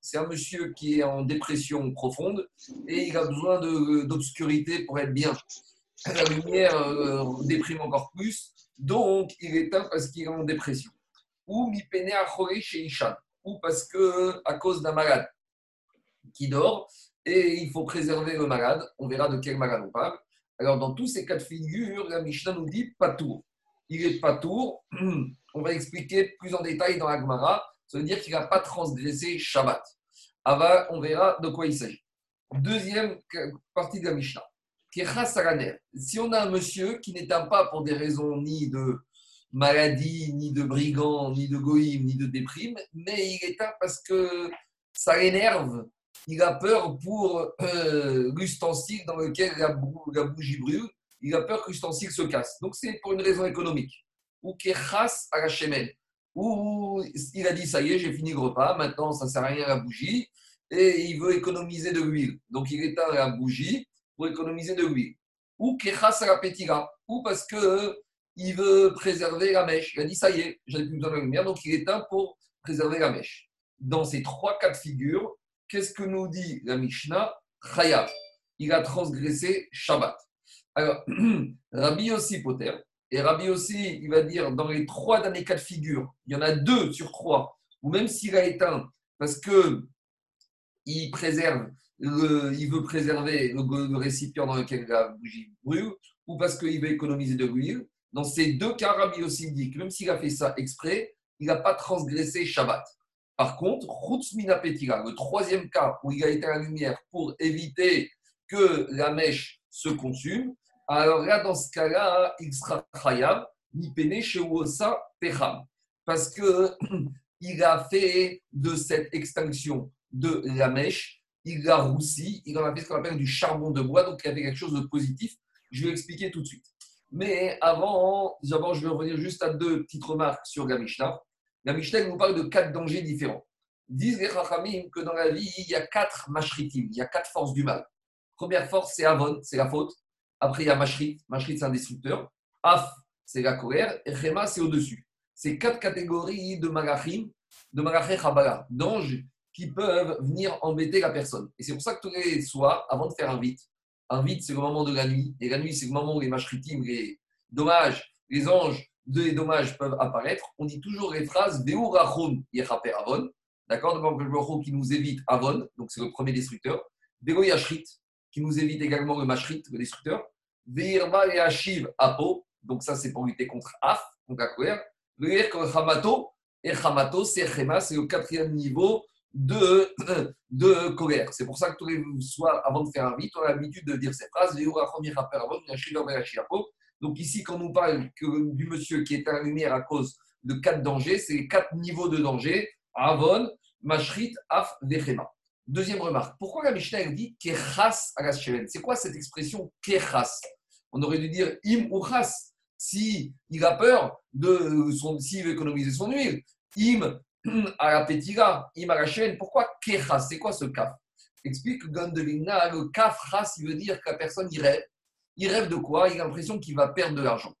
C'est un monsieur qui est en dépression profonde et il a besoin d'obscurité pour être bien. La lumière euh, déprime encore plus, donc il éteint parce qu'il est en dépression. Ou Achore chez ou parce que à cause d'un malade qui dort et il faut préserver le malade. On verra de quel malade on parle. Alors, dans tous ces cas de figure, la Mishnah nous dit pas tour. Il est pas tour. On va expliquer plus en détail dans l'Agmara. Ça veut dire qu'il n'a pas transgressé Shabbat. Ava, on verra de quoi il s'agit. Deuxième partie de la Mishnah. Si on a un monsieur qui n'éteint pas pour des raisons ni de maladie, ni de brigand, ni de goïm, ni de déprime, mais il éteint parce que ça l'énerve il a peur pour euh, l'ustensile dans lequel la, bougie brûle, il a peur que l'ustensile se casse. Donc c'est pour une raison économique. Ou kechas à la Ou il a dit ça y est, j'ai fini le repas, maintenant ça ne sert à rien la bougie, et il veut économiser de l'huile. Donc il éteint la bougie pour économiser de l'huile. Ou kechas la. Ou parce que il veut préserver la mèche. Il a dit ça y est, j'avais plus besoin de la lumière, donc il éteint pour préserver la mèche. Dans ces trois cas de figure, Qu'est-ce que nous dit la Mishnah Chayav? Il a transgressé Shabbat. Alors, Rabbi aussi Poter, et Rabbi aussi, il va dire dans les trois derniers cas de figure, il y en a deux sur trois, ou même s'il a éteint, parce que il préserve, il veut préserver le, récipient dans lequel la bougie brûle, ou parce qu'il veut économiser de l'huile. Dans ces deux cas, Rabbi aussi dit que même s'il a fait ça exprès, il n'a pas transgressé Shabbat. Par contre, Petira, le troisième cas où il a été la lumière pour éviter que la mèche se consume, alors là, dans ce cas-là, il sera khayab, ni pene osa pecham. Parce qu'il a fait de cette extinction de la mèche, il a roussi, il en a fait ce qu'on appelle du charbon de bois, donc il a fait quelque chose de positif. Je vais expliquer tout de suite. Mais avant, d'abord, je vais revenir juste à deux petites remarques sur la Mishnah. La Mishnah nous parle de quatre dangers différents. Disent les Chachamim que dans la vie, il y a quatre mashritim, il y a quatre forces du mal. Première force, c'est Avon, c'est la faute. Après, il y a Mashrit. Mashrit, c'est un destructeur. Af, c'est la colère. Et Chema, c'est au-dessus. C'est quatre catégories de malachim, de malachim chabala, d'anges qui peuvent venir embêter la personne. Et c'est pour ça que tous les soirs, avant de faire un vite, un vite, c'est le moment de la nuit. Et la nuit, c'est le moment où les mashritim, les dommages, les anges deux dommages peuvent apparaître, on dit toujours les phrases Beurachon Yechaper Avon, d'accord? Donc le qui nous évite Avon, donc c'est le premier destructeur, Bego Yashrit, qui nous évite également le Mashrit, le destructeur, et Apo, donc ça c'est pour lutter contre Af, donc la colère, Hamato, et Hamato, c'est Chema, c'est le quatrième niveau de, de colère. C'est pour ça que tous les soirs, avant de faire un vite, on a l'habitude de dire ces phrases. Donc ici, quand on parle du monsieur qui est à la lumière à cause de quatre dangers, c'est quatre niveaux de danger Avon, Mashrit, Af, Vechema. Deuxième remarque, pourquoi la Mishnah dit Kechas Agasheven C'est quoi cette expression Kechas? On aurait dû dire Im ou Chas. Si il a peur de son, s'il veut économiser son huile, Im à la Im à la pourquoi Kechas? C'est quoi ce kaf? Explique Gandelina, le kaf Chas, il veut dire que la personne irait il rêve de quoi? Il a l'impression qu'il va perdre de l'argent.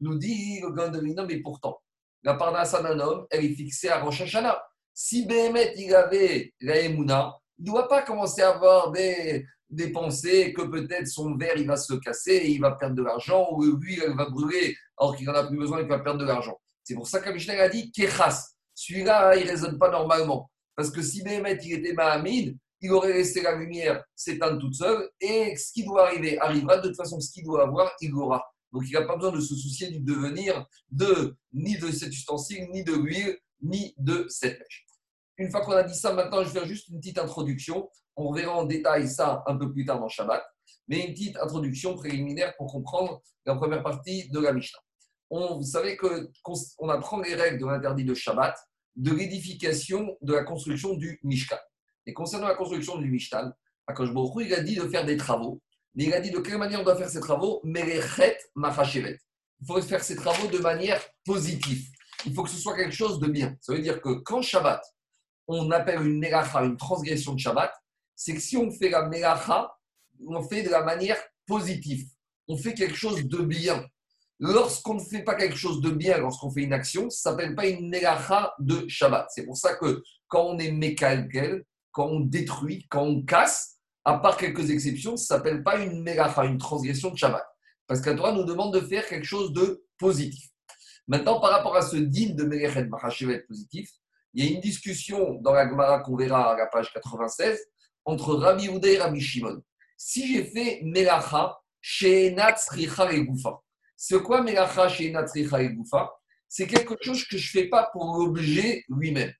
Nous dit le Gandalina, mais pourtant, la parnassa d'un homme, elle est fixée à Rosh Hashanah. Si Béhémet, il avait la Emouna, il ne doit pas commencer à avoir des, des pensées que peut-être son verre il va se casser et il va perdre de l'argent, ou lui il va brûler alors qu'il n'en a plus besoin, il va perdre de l'argent. C'est pour ça que Mishnah a dit Kechas. Celui-là, il ne raisonne pas normalement. Parce que si Béhémet, il était Mahamid, il aurait laissé la lumière s'éteindre toute seule, et ce qui doit arriver arrivera. De toute façon, ce qu'il doit avoir, il l'aura. Donc, il n'a pas besoin de se soucier du devenir de ni de cet ustensile, ni de l'huile, ni de cette pêche. Une fois qu'on a dit ça, maintenant, je vais faire juste une petite introduction. On verra en détail ça un peu plus tard dans Shabbat, mais une petite introduction préliminaire pour comprendre la première partie de la Mishnah. Vous savez qu'on apprend les règles de l'interdit de Shabbat, de l'édification, de la construction du Mishkan. Et concernant la construction du Mishtan, Akash il a dit de faire des travaux, mais il a dit de quelle manière on doit faire ces travaux? Merechet Machachevet. Il faut faire ces travaux de manière positive. Il faut que ce soit quelque chose de bien. Ça veut dire que quand Shabbat, on appelle une Melacha une transgression de Shabbat, c'est que si on fait la Melacha, on fait de la manière positive. On fait quelque chose de bien. lorsqu'on ne fait pas quelque chose de bien, lorsqu'on fait une action, ça ne s'appelle pas une Melacha de Shabbat. C'est pour ça que quand on est Mekalkel, quand on détruit, quand on casse, à part quelques exceptions, ça ne s'appelle pas une Melacha, une transgression de Shabbat. Parce qu'un Torah nous demande de faire quelque chose de positif. Maintenant, par rapport à ce deal de Melechet Mahashevet positif, il y a une discussion dans la Gemara qu'on verra à la page 96 entre Rabbi Houda et Rabbi Shimon. Si j'ai fait Melacha chez Natsricha et Goufa, c'est quoi Melacha chez Natsricha et Goufa? C'est quelque chose que je ne fais pas pour l'objet lui-même.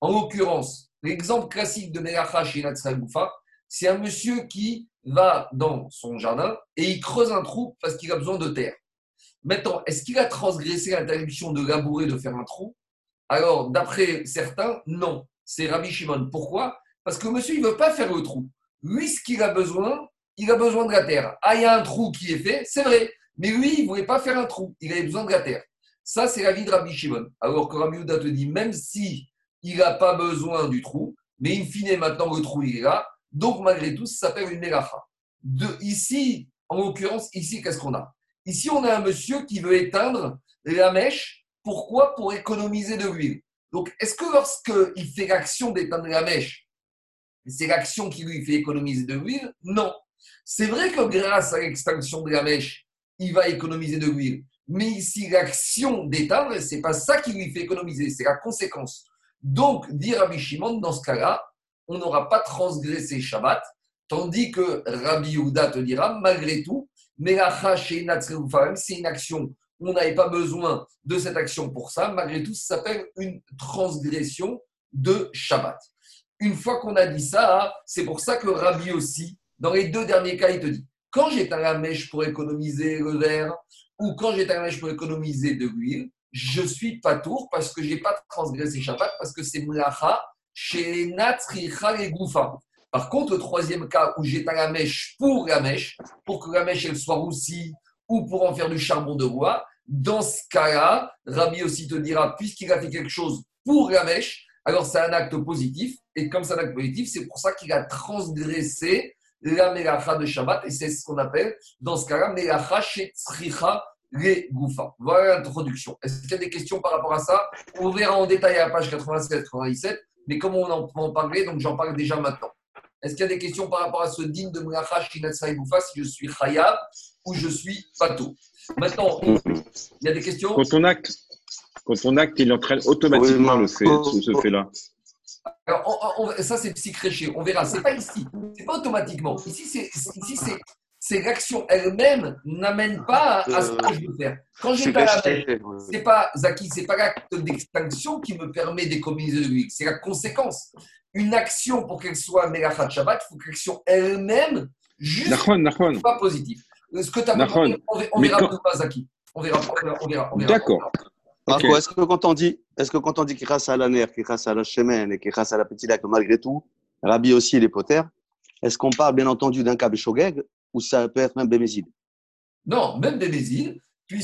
En l'occurrence, l'exemple classique de Melacha chez Natsricha et Goufa, c'est un monsieur qui va dans son jardin et il creuse un trou parce qu'il a besoin de terre. Maintenant, est-ce qu'il a transgressé l'interdiction de labourer, de faire un trou? Alors, d'après certains, non. C'est Rabbi Shimon. Pourquoi? Parce que monsieur, il ne veut pas faire le trou. Lui, ce qu'il a besoin, il a besoin de la terre. Ah, il y a un trou qui est fait, c'est vrai. Mais lui, il ne voulait pas faire un trou. Il avait besoin de la terre. Ça, c'est la vie de Rabbi Shimon. Alors que Rabbi te dit, même si il n'a pas besoin du trou, mais in fine, maintenant, le trou, il est là. Donc, malgré tout, ça s'appelle une mélacha. De, ici, en l'occurrence, ici, qu'est-ce qu'on a? Ici, on a un monsieur qui veut éteindre la mèche. Pourquoi Pour économiser de l'huile? Donc, est-ce que lorsqu'il fait l'action d'éteindre la mèche, c'est l'action qui lui fait économiser de l'huile? Non. C'est vrai que grâce à l'extinction de la mèche, il va économiser de l'huile. Mais ici, l'action d'éteindre, ce n'est pas ça qui lui fait économiser, c'est la conséquence. Donc, dire Rabbi Shimon, dans ce cas-là, on n'aura pas transgressé Shabbat, tandis que Rabbi Yehuda te dira, malgré tout, mais c'est une action on n'avait pas besoin de cette action pour ça. Malgré tout, ça s'appelle une transgression de Shabbat. Une fois qu'on a dit ça, c'est pour ça que Rabbi aussi, dans les deux derniers cas, il te dit quand j'éteins la mèche pour économiser le verre ou quand j'éteins la mèche pour économiser de l'huile, je suis pas tour parce que j'ai pas transgressé Shabbat parce que c'est mlacha chez Natricha et Goufa. Par contre, le troisième cas où j'éteins la mèche pour la mèche, pour que la mèche elle soit roussie ou pour en faire du charbon de bois, dans ce cas-là, Rabbi aussi te dira, puisqu'il a fait quelque chose pour la alors c'est un acte positif. Et comme c'est un acte positif, c'est pour ça qu'il a transgressé la melacha de Shabbat. Et c'est ce qu'on appelle, dans ce cas-là, melacha chez tzricha les goufa. Voilà l'introduction. Est-ce qu'il y a des questions par rapport à ça? On verra en détail à la page 87-97. Mais comme on en, parler, donc j'en parle déjà maintenant. Est-ce qu'il y a des questions par rapport à ce digne de Melacha Shinatsa Goufa, si je suis Chayab ou je suis Pato Maintenant, il y a des questions Quand ton acte, quand ton acte il entraîne automatiquement le fait, ce, fait-là. Alors, ça, c'est psychréché. On verra. C'est pas ici. C'est pas automatiquement. Ici, c'est ici, c'est c'est l'action elle-même n'amène pas à, ce que je veux faire. Quand j'ai pas la c'est pas Zaki, c'est pas l'acte d'extinction qui me permet d'économiser de l'huile, c'est la conséquence une action, pour qu'elle soit Melachat Shabbat, il faut que l'action elle-même, juste, pas positive. Ce que tu as on, on verra quand... pas, Zaki. On verra, on verra, on verra. D'accord. Okay. est-ce que quand on dit, est-ce que quand on dit qu'il grâce à la nerf, qu'il grâce à la chemin et qu'il grâce à la petite lac, malgré tout, Rabbi aussi les poter, est-ce qu'on parle bien entendu d'un cas ou ça peut être même Bémézide Non, même Bémézide.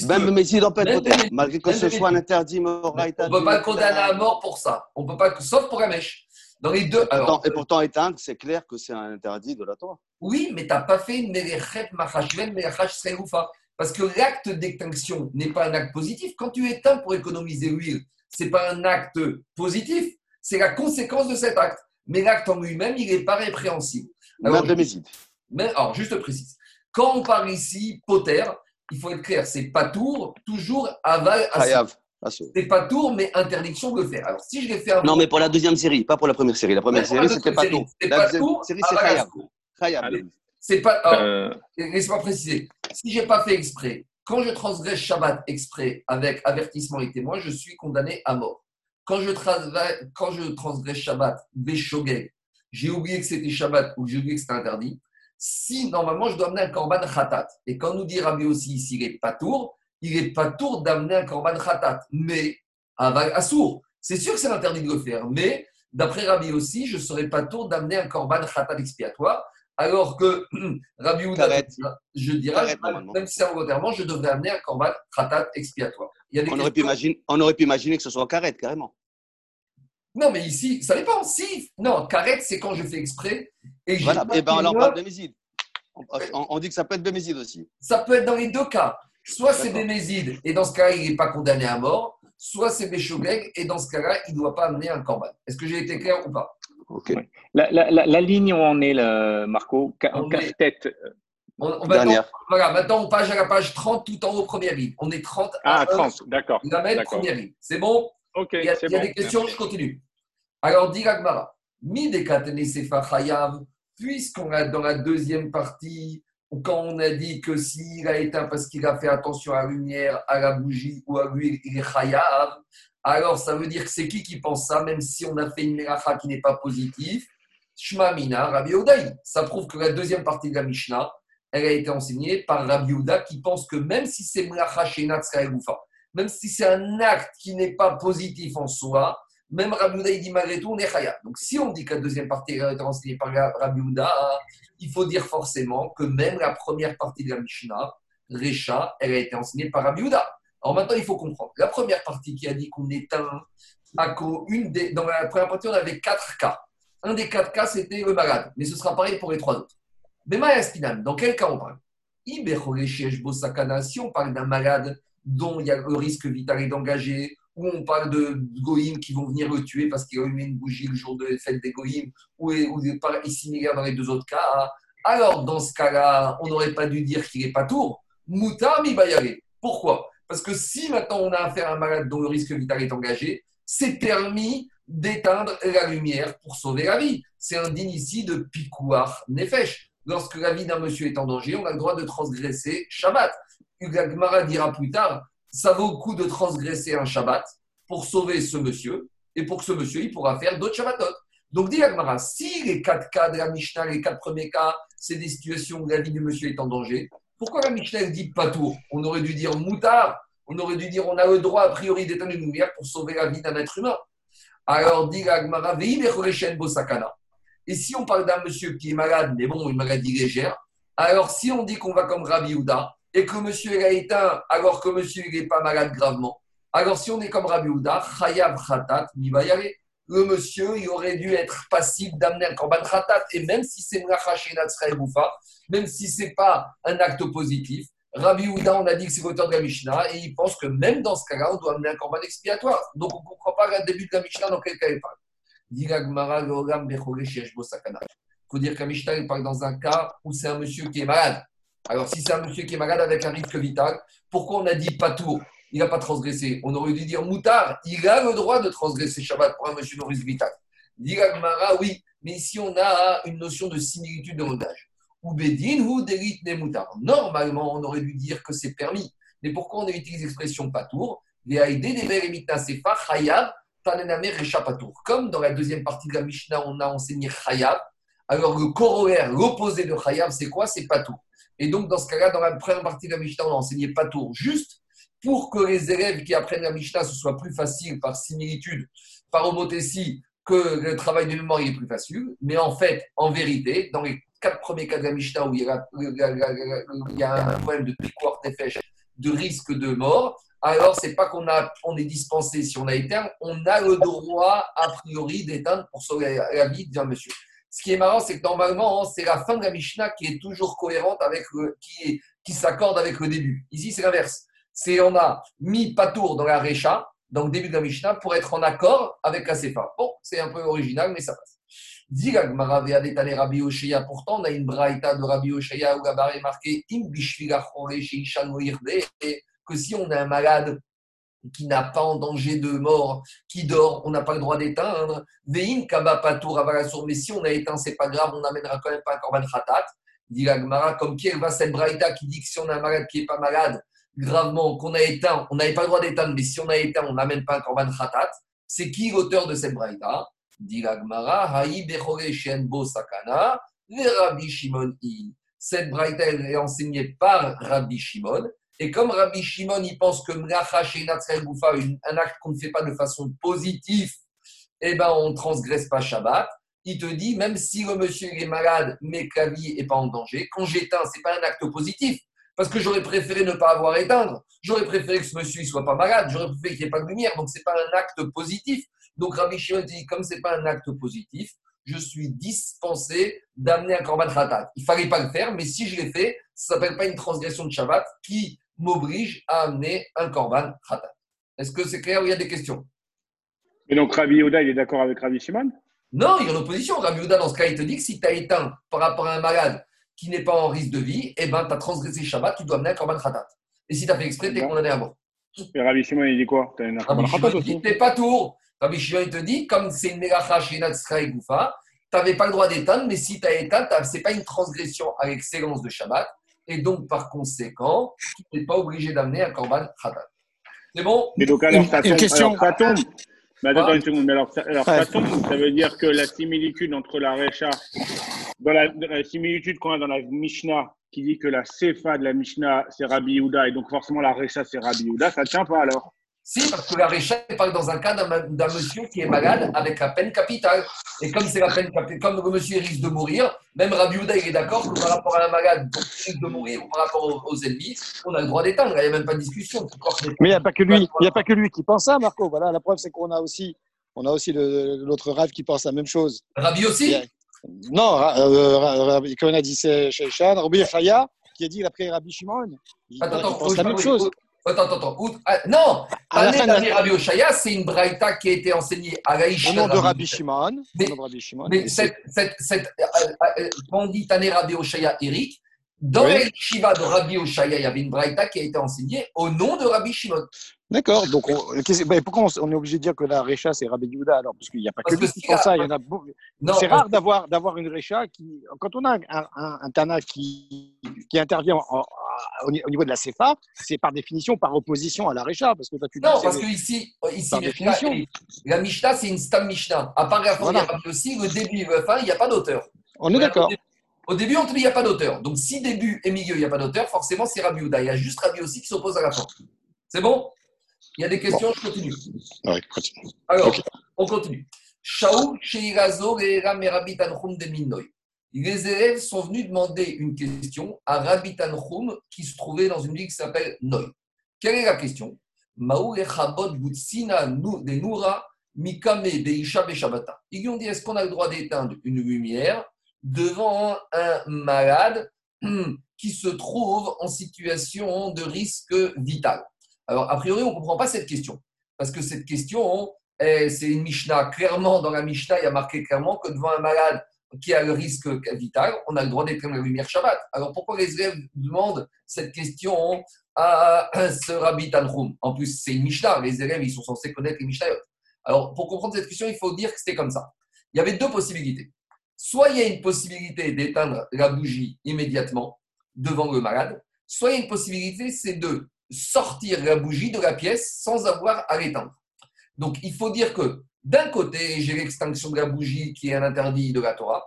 Même Bémézide en peut être poter, malgré que ce soit un interdit moraïta. On ne peut pas condamner à mort pour ça. On peut pas, sauf pour la mèche. Dans les deux. et pourtant, éteindre, c'est clair que c'est un interdit de la Torah. Oui, mais tu n'as pas fait une Melechet Machashven Melechash Seroufa. Parce que l'acte d'extinction n'est pas un acte positif. Quand tu éteins pour économiser l'huile, ce n'est pas un acte positif. C'est la conséquence de cet acte. Mais l'acte en lui-même, il n'est pas répréhensible. Alors, mais, alors, juste précise. Quand on parle ici, poter, il faut être clair, c'est pas tour, toujours aval c'est pas tour, mais interdiction de le faire. Alors, si je l'ai fait Non, mais pour la deuxième série, pas pour la première série. La première série, c'était pas tour. La deuxième série, c'est Khayab. C'est pas. Euh... Laisse-moi préciser. Si j'ai pas fait exprès, quand je transgresse Shabbat exprès avec avertissement et témoin, je suis condamné à mort. Quand je, quand je transgresse Shabbat, Béchogeg, j'ai oublié que c'était Shabbat ou j'ai oublié que c'était interdit. Si normalement je dois amener un korban khatat, et quand nous dit Rabbi aussi ici, il est pas tour, il n'est pas tour d'amener un korban khatat, mais un sourd. C'est sûr que c'est interdit de le faire, mais d'après Rabbi aussi, je ne serais pas tour d'amener un korban khatat expiatoire, alors que Rabbi Ouda, je dirais, même si volontairement, je devrais amener un korban khatat expiatoire. on, aurait pu imaginer, on aurait pu imaginer que ce soit carré, carrément. Non, mais ici, ça dépend. Si, non, carré, c'est quand je fais exprès. Et voilà, et eh ben alors parle de on, on, dit que ça peut être bémézide aussi. Ça peut être dans les deux cas. Soit c'est Bémézid, et dans ce cas-là, il n'est pas condamné à mort, soit c'est Béchogeg, et dans ce cas-là, il ne doit pas amener un corban. Est-ce que j'ai été clair ou pas? Ok. Ouais. La, la- la- la ligne où on est, là, Marco, On est- casse-tête. on, on donc- Voilà, maintenant on passe à la page 30 tout en haut, première ligne. On est 30 à Ah, 1, 30, d'accord. D'accord. première ligne. C'est bon? Ok, Il y a, il y a bon. des questions, je continue. Alors, dit mi chayav, puisqu'on a dans la deuxième partie, quand on a dit que s'il a éteint parce qu'il a fait attention à la lumière, à la bougie ou à l'huile, il est chayav, alors ça veut dire que c'est qui qui pense ça, même si on a fait une melacha qui n'est pas positive? Shma Mina, Rabbi Odaï. Ça prouve que la deuxième partie de la Mishnah, elle a été enseignée par Rabbi Ouda qui pense que même si c'est melacha chez même si c'est un acte qui n'est pas positif en soi, même Rabbi il dit malgré tout, on est chaya. Donc si on dit que la deuxième partie été enseignée par Rabbi il faut dire forcément que même la première partie de la Mishnah, Recha, elle a été enseignée par Rabbi. Alors maintenant, il faut comprendre. La première partie qui a dit qu'on éteint, à une des, dans la première partie, on avait quatre cas. Un des quatre cas, c'était le malade. Mais ce sera pareil pour les trois autres. Mais Maya Spinan, dans quel cas on parle? Si on parle d'un malade dont il y a le risque vital est d'engager, ou on parle de goïms qui vont venir le tuer parce qu'il a allumé une bougie le jour de la fête des goïms, ou, ou des pareils similaires dans les deux autres cas, alors dans ce cas-là, on n'aurait pas dû dire qu'il n'est pas tour. Moutar mi bayare. Pourquoi? Parce que si maintenant on a affaire à un malade dont le risque vital est engagé, c'est permis d'éteindre la lumière pour sauver la vie. C'est un digne ici de picouar nefesh. Lorsque la vie d'un monsieur est en danger, on a le droit de transgresser Shabbat. Gemara dira plus tard, ça vaut le coup de transgresser un Shabbat pour sauver ce monsieur et pour que ce monsieur il pourra faire d'autres Shabbatot. Donc, dit la Gemara, si les quatre cas de la Mishnah, les quatre premiers cas, c'est des situations où la vie du monsieur est en danger, pourquoi la Mishnah dit pas tout? On aurait dû dire moutard, on aurait dû dire on a le droit a priori d'éteindre une lumière pour sauver la vie d'un être humain. Alors, dit la Gemara, Vehi bechoreshen bo sakana. Et si on parle d'un monsieur qui est malade, mais bon, une maladie légère, alors si on dit qu'on va comme Rabbi Houda et que monsieur il a éteint alors que monsieur n'est pas malade gravement, alors si on est comme Rabbi Houda, chayav khatat le monsieur il aurait dû être passible d'amener un korban khatat et même si c'est même si c'est pas un acte positif, Rabbi Houda, on a dit que c'est l'auteur de la Mishnah et il pense que même dans ce cas-là, on doit amener un korban expiatoire. Donc on ne comprend pas le début de la Mishnah dans quel cas il parle. Il faut dire que la Mishnah il parle dans un cas où c'est un monsieur qui est malade. Alors, si c'est un monsieur qui est malade avec un risque vital, pourquoi on a dit pas tour Il n'a pas transgressé. On aurait dû dire moutard. Il a le droit de transgresser Shabbat pour un monsieur de risque vital. Dit oui, mais ici on a une notion de similitude de rodage. Ou bedin ou delit ne moutard. Normalement, on aurait dû dire que c'est permis. Mais pourquoi on utilise l'expression pas tour comme dans la deuxième partie de la Mishnah, on a enseigné Chayav, alors le corollaire, l'opposé de Chayav, c'est quoi C'est Patour. Et donc, dans ce cas-là, dans la première partie de la Mishnah, on a enseigné Patour juste pour que les élèves qui apprennent la Mishnah, ce soit plus facile par similitude, par homothétie, que le travail de mémoire est plus facile. Mais en fait, en vérité, dans les quatre premiers cas de la Mishnah où il y a, il y a un problème de piquoir tefesh, de risque de mort, alors c'est pas qu'on a, on est dispensé si on a éteint, on a le droit a priori d'éteindre pour sauver la vie d'un monsieur. Ce qui est marrant, c'est que normalement, c'est la fin de la Mishnah qui est toujours cohérente avec le, qui, est, qui s'accorde avec le début. Ici, c'est l'inverse. C'est on a mis Patour dans la Recha, dans le début de la Mishnah, pour être en accord avec la Sefa. Bon, c'est un peu original, mais ça passe. Dit la Gemara, Ve'adetane Rabbi Oshaya. Pourtant, on a une braïta de Rabbi Oshaya où là-bas est marqué Im bishvila chore sheishan lo yirde et que si on a un malade qui n'a pas en danger de mort, qui dort, on n'a pas le droit d'éteindre. Vein kaba patour avalasour, mais si on a éteint, c'est pas grave, on n'amènera quand même pas un korban khatat. Dit la Gemara, comme qui va cette braïta qui dit que si on a un malade qui n'est pas malade, gravement, qu'on a éteint, on n'avait pas le droit d'éteindre, mais si on a éteint, on n'amène pas un korban khatat. C'est qui l'auteur de cette braïta? Dit la Gemara, haï shenbo sakana, le Rabbi Shimon i. Cette braïta est enseignée par Rabbi Shimon. Et comme Rabbi Shimon, il pense que un acte qu'on ne fait pas de façon positive, eh ben, on ne transgresse pas Shabbat. Il te dit, même si le monsieur est malade, mais que la vie n'est pas en danger, quand j'éteins, ce n'est pas un acte positif. Parce que j'aurais préféré ne pas avoir éteindre. J'aurais préféré que ce monsieur ne soit pas malade. J'aurais préféré qu'il n'y ait pas de lumière. Donc, ce n'est pas un acte positif. Donc, Rabbi Shimon dit, comme ce n'est pas un acte positif, je suis dispensé d'amener un korban khatat. Il ne fallait pas le faire, mais si je l'ai fait, ça ne s'appelle pas une transgression de Shabbat qui m'oblige à amener un korban khatat. Est-ce que c'est clair ou il y a des questions? Et donc Rabbi Yehuda, il est d'accord avec Rabbi Shimon? Non, il est en opposition. Rabbi Yehuda, dans ce cas, il te dit que si tu as éteint par rapport à un malade qui n'est pas en risque de vie, eh ben, tu as transgressé Shabbat, tu dois amener un korban khatat. Et si tu as fait exprès, tu es condamné à mort. Et Rabbi Shimon, il dit quoi? T'as une Rabbi Khatat aussi? pas tour. Rabbi Shimon, il te dit, comme c'est une mélacha chez Natsra et Goufa, tu n'avais pas le droit d'éteindre, mais si tu as éteint, ce n'est pas une transgression à l'excellence de Shabbat. Et donc, par conséquent, tu n'es pas obligé d'amener un korban khatat. C'est bon? Et donc alors Une- ça une tombe. question. Alors, ça tombe. Mais attends, une seconde. Mais alors, ça, alors, ça tombe, ça veut dire que la similitude entre la Recha, dans la, dans la similitude qu'on a dans la Mishnah, qui dit que la Sefa de la Mishnah, c'est Rabbi Yehuda, et donc forcément la Recha, c'est Rabbi Yehuda, ça ne tient pas alors? Si, parce que la Récha parle dans un cas d'un monsieur qui est malade avec la peine capitale. Et comme c'est la peine capitale, comme le monsieur risque de mourir, même Rabbi Houda, il est d'accord que par rapport à un malade qui risque de mourir ou par rapport aux, aux ennemis, on a le droit d'éteindre. Il n'y a même pas de discussion. Mais il n'y a pas que lui. Il n'y a pas que lui qui pense ça, Marco. Voilà, la preuve, c'est qu'on a aussi, on a aussi l'autre rêve qui pense la même chose. Rabbi aussi. Non, euh, comme on a dit, c'est Shechan, Rabbi Chaya, qui a dit après Rabbi Shimon. Il, Attends, il attends, pense la même chose. Attends, attends, attends. Ah, non, Tané la- Rabbi Oshaya, c'est une braïta qui a été enseignée à Raïcha. Au nom de Rabbi Shimon. Mais- nom de Rabbi Shimon. Mais Et c'est- cette, cette, cette, euh, euh, on dit Tané Rabbi Oshaya Eric, dans Oui. la Shiva de Rabbi Oshaya, il y avait une braïta qui a été enseignée au nom de Rabbi Shimon. D'accord. Donc, on- ben, pourquoi on, on est obligé de dire que la Recha, c'est Rabbi Yehuda alors Parce qu'il n'y a pas Parce que lui qui pense la- ça. Il y en a beaucoup. C'est rare d'avoir d'avoir une Recha qui, quand on a un, un, un Tana qui, qui intervient en- en- au ni- au niveau de la CFA, c'est par définition par opposition à la Recha, parce que toi tu dis Non, c'est parce que ici, ici. Mishnah, la Mishnah, c'est une Stam Mishnah. À part la fin, Voilà. aussi, le début et la fin, il n'y a pas d'auteur. on est d'accord. Au début- on te dit il n'y a pas d'auteur. Donc, si début et milieu, il n'y a pas d'auteur, forcément, c'est Rabbi Houda. Il y a juste Rabbi aussi qui s'oppose à la fin. C'est bon? Il y a des questions, je continue. Ouais, continue. Alors, Ok. on continue. Les élèves sont venus demander une question à Rabbi Tanchum qui se trouvait dans une ville qui s'appelle Noy. Quelle est la question? Ils lui ont dit est-ce qu'on a le droit d'éteindre une lumière? Devant un malade hum, qui se trouve en situation de risque vital Alors, a priori, on ne comprend pas cette question. Parce que cette question, eh, c'est une Mishnah. Clairement, dans la Mishnah, il y a marqué clairement que devant un malade qui a le risque vital, on a le droit d'éteindre la lumière Shabbat. Alors pourquoi les élèves demandent cette question à ce Rabbi Tanhum En plus, c'est une Mishnah. Les élèves, ils sont censés connaître les Mishnayot. Alors pour comprendre cette question, il faut dire que c'était comme ça. Il y avait deux possibilités. Soit il y a une possibilité d'éteindre la bougie immédiatement devant le malade, soit il y a une possibilité, c'est de sortir la bougie de la pièce sans avoir à l'éteindre. Donc il faut dire que d'un côté, j'ai l'extinction de la bougie qui est un interdit de la Torah,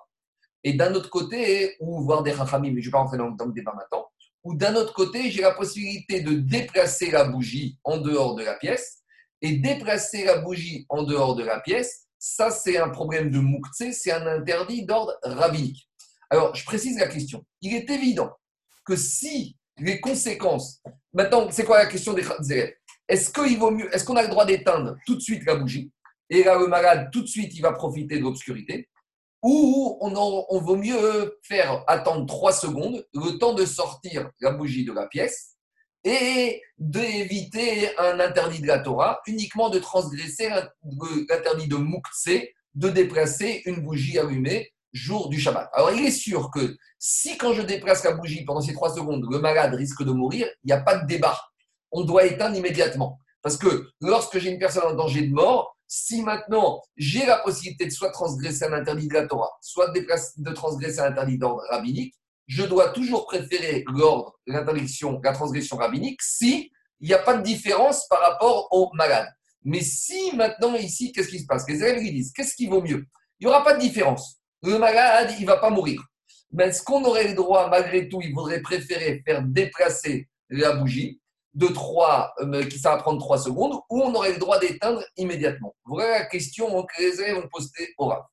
et d'un autre côté, ou voir des rachamim, mais je ne vais pas rentrer dans, dans le débat maintenant, ou d'un autre côté, j'ai la possibilité de déplacer la bougie en dehors de la pièce, et déplacer la bougie en dehors de la pièce, ça c'est un problème de mouktsé, c'est un interdit d'ordre rabbinique. Alors, je précise la question. Il est évident que si les conséquences. Maintenant, c'est quoi la question des Est-ce qu'il vaut mieux, est-ce qu'on a le droit d'éteindre tout de suite la bougie et là, le malade, tout de suite, il va profiter de l'obscurité Ou on vaut mieux faire attendre trois secondes, le temps de sortir la bougie de la pièce et d'éviter un interdit de la Torah, uniquement de transgresser l'in- l'interdit de Moukse, de déplacer une bougie allumée jour du Shabbat. Alors, il est sûr que si quand je déplace la bougie pendant ces trois secondes, le malade risque de mourir, il n'y a pas de débat. On doit éteindre immédiatement. Parce que lorsque j'ai une personne en danger de mort, si maintenant j'ai la possibilité de soit transgresser un interdit de la Torah, soit de transgresser un interdit d'ordre rabbinique, je dois toujours préférer l'ordre, l'interdiction, la transgression rabbinique, si il n'y a pas de différence par rapport au malade. Mais si maintenant, ici, qu'est-ce qui se passe? Les élèves disent, qu'est-ce qui vaut mieux? Il n'y aura pas de différence. Le malade, il ne va pas mourir. Mais est-ce qu'on aurait le droit, malgré tout, il faudrait préférer faire déplacer la bougie de 3, qui ça va prendre 3 secondes, ou on aurait le droit d'éteindre immédiatement? Voilà la question que les élèves ont postée au Rav.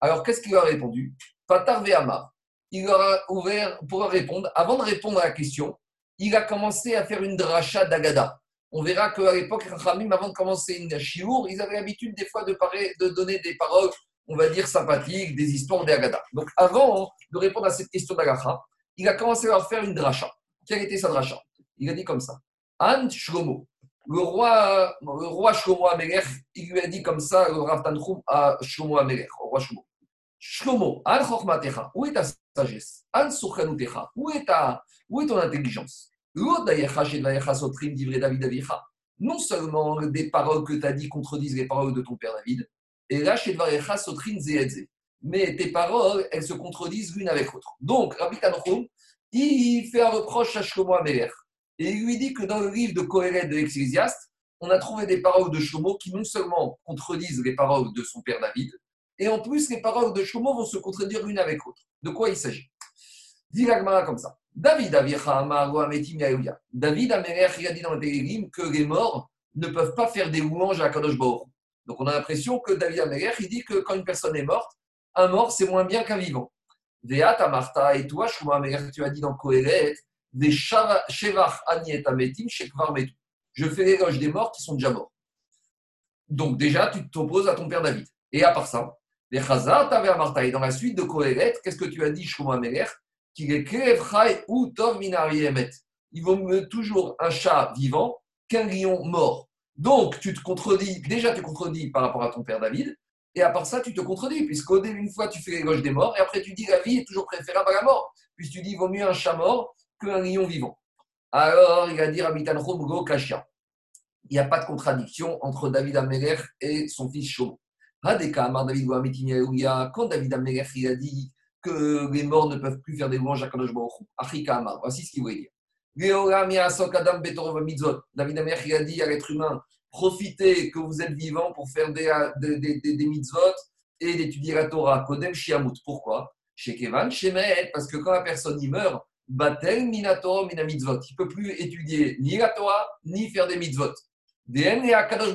Alors, qu'est-ce qu'il a répondu? Patar Ve'amar. Il leur a ouvert pour répondre. Avant de répondre à la question, il a commencé à faire une dracha d'Agada. On verra qu'à l'époque, Rachamim, avant de commencer une chiour, ils avaient l'habitude des fois de, donner des paroles, on va dire, sympathiques, des histoires d'Agada. Donc, avant de répondre à cette question d'Agacha, il a commencé à leur faire une dracha. Quelle était sa dracha? Il a dit comme ça. An Shlomo. Le roi, le roi Shlomo Amelech, il lui a dit comme ça, le Rav à Shlomo Amelech, au roi Shlomo. Shlomo, Chochmatecha, où est ta sagesse Souchanutecha, où est ta, où est ton intelligence. Non seulement des paroles que tu as dit contredisent les paroles de ton père David, et là. Mais tes paroles, elles se contredisent l'une avec l'autre. Donc, Rabbi Tanchum, il fait un reproche à Shlomo Amelech. Et il lui dit que dans le livre de Kohelet de l'Ecclésiaste, on a trouvé des paroles de Shlomo qui non seulement contredisent les paroles de son père David, et en plus les paroles de Shlomo vont se contredire l'une avec l'autre. De quoi il s'agit? Dit l'Agmara comme ça. David David il a dit dans le Télérim que les morts ne peuvent pas faire des louanges à Kadosh Baruch. Donc on a l'impression que David Améler, il dit que quand une personne est morte, un mort c'est moins bien qu'un vivant. Veat Amarta, et toi, Shlomo tu as dit dans Kohelet, des Shevach Aniet Ametim, Shekvar Metu. Je fais l'éloge des morts qui sont déjà morts. Donc déjà, tu t'opposes à ton père David. Et à part ça, les Chazar, t'avais Amarta. Et dans la suite de Kohelet, qu'est-ce que tu as dit, Shlomo Qu'il est ou Tov Minari. Il vaut mieux toujours un chat vivant qu'un lion mort. Donc, tu te contredis, déjà tu te contredis par rapport à ton père David, et à part ça, tu te contredis, puisqu'au début, une fois, tu fais l'éloge des morts, et après, tu dis la vie est toujours préférable à la mort. Puis tu dis, vaut mieux un chat mort qu'un lion vivant. Alors, il va dire. Il n'y a pas de contradiction entre David Améler et son fils Shlomo. Quand David Améler a dit que les morts ne peuvent plus faire des louanges à Kadosh Baruch Voici ce qu'il voulait dire. David Améler a dit à l'être humain profitez que vous êtes vivant pour faire des, des, des, des mitzvot et d'étudier la Torah. Kodem Shiamut. Pourquoi? Chez Kevan, parce que quand la personne y meurt, Batel minato mina mitzvot. Il ne peut plus étudier ni la Torah, ni faire des mitzvot. Akadosh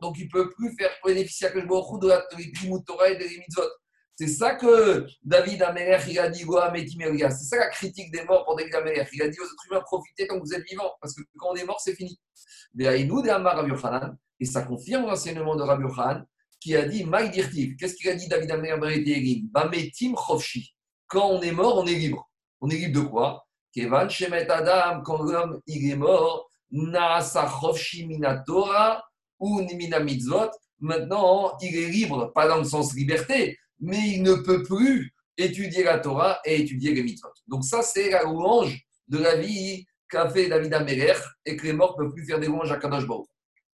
Donc il ne peut plus faire bénéficier à Kadosh Baruch de la Torah et des mitzvot. C'est ça que David Améler, il a dit C'est ça la critique des morts pour David Améler. Il a dit aux êtres humains, profitez que vous êtes vivants, parce que quand on est mort, c'est fini. Et ça confirme l'enseignement de Rabbi Yochanan, qui a dit Qu'est-ce qu'il a dit David Chofshi. Quand on est mort, on est libre. On est libre de quoi? Adam, quand l'homme il est mort, Minatora ou Mitzvot. Maintenant, il est libre, pas dans le sens liberté, mais il ne peut plus étudier la Torah et étudier les mitzvot. Donc ça, c'est la louange de la vie qu'a fait David Améler et que les morts ne peuvent plus faire des louanges à Kadosh.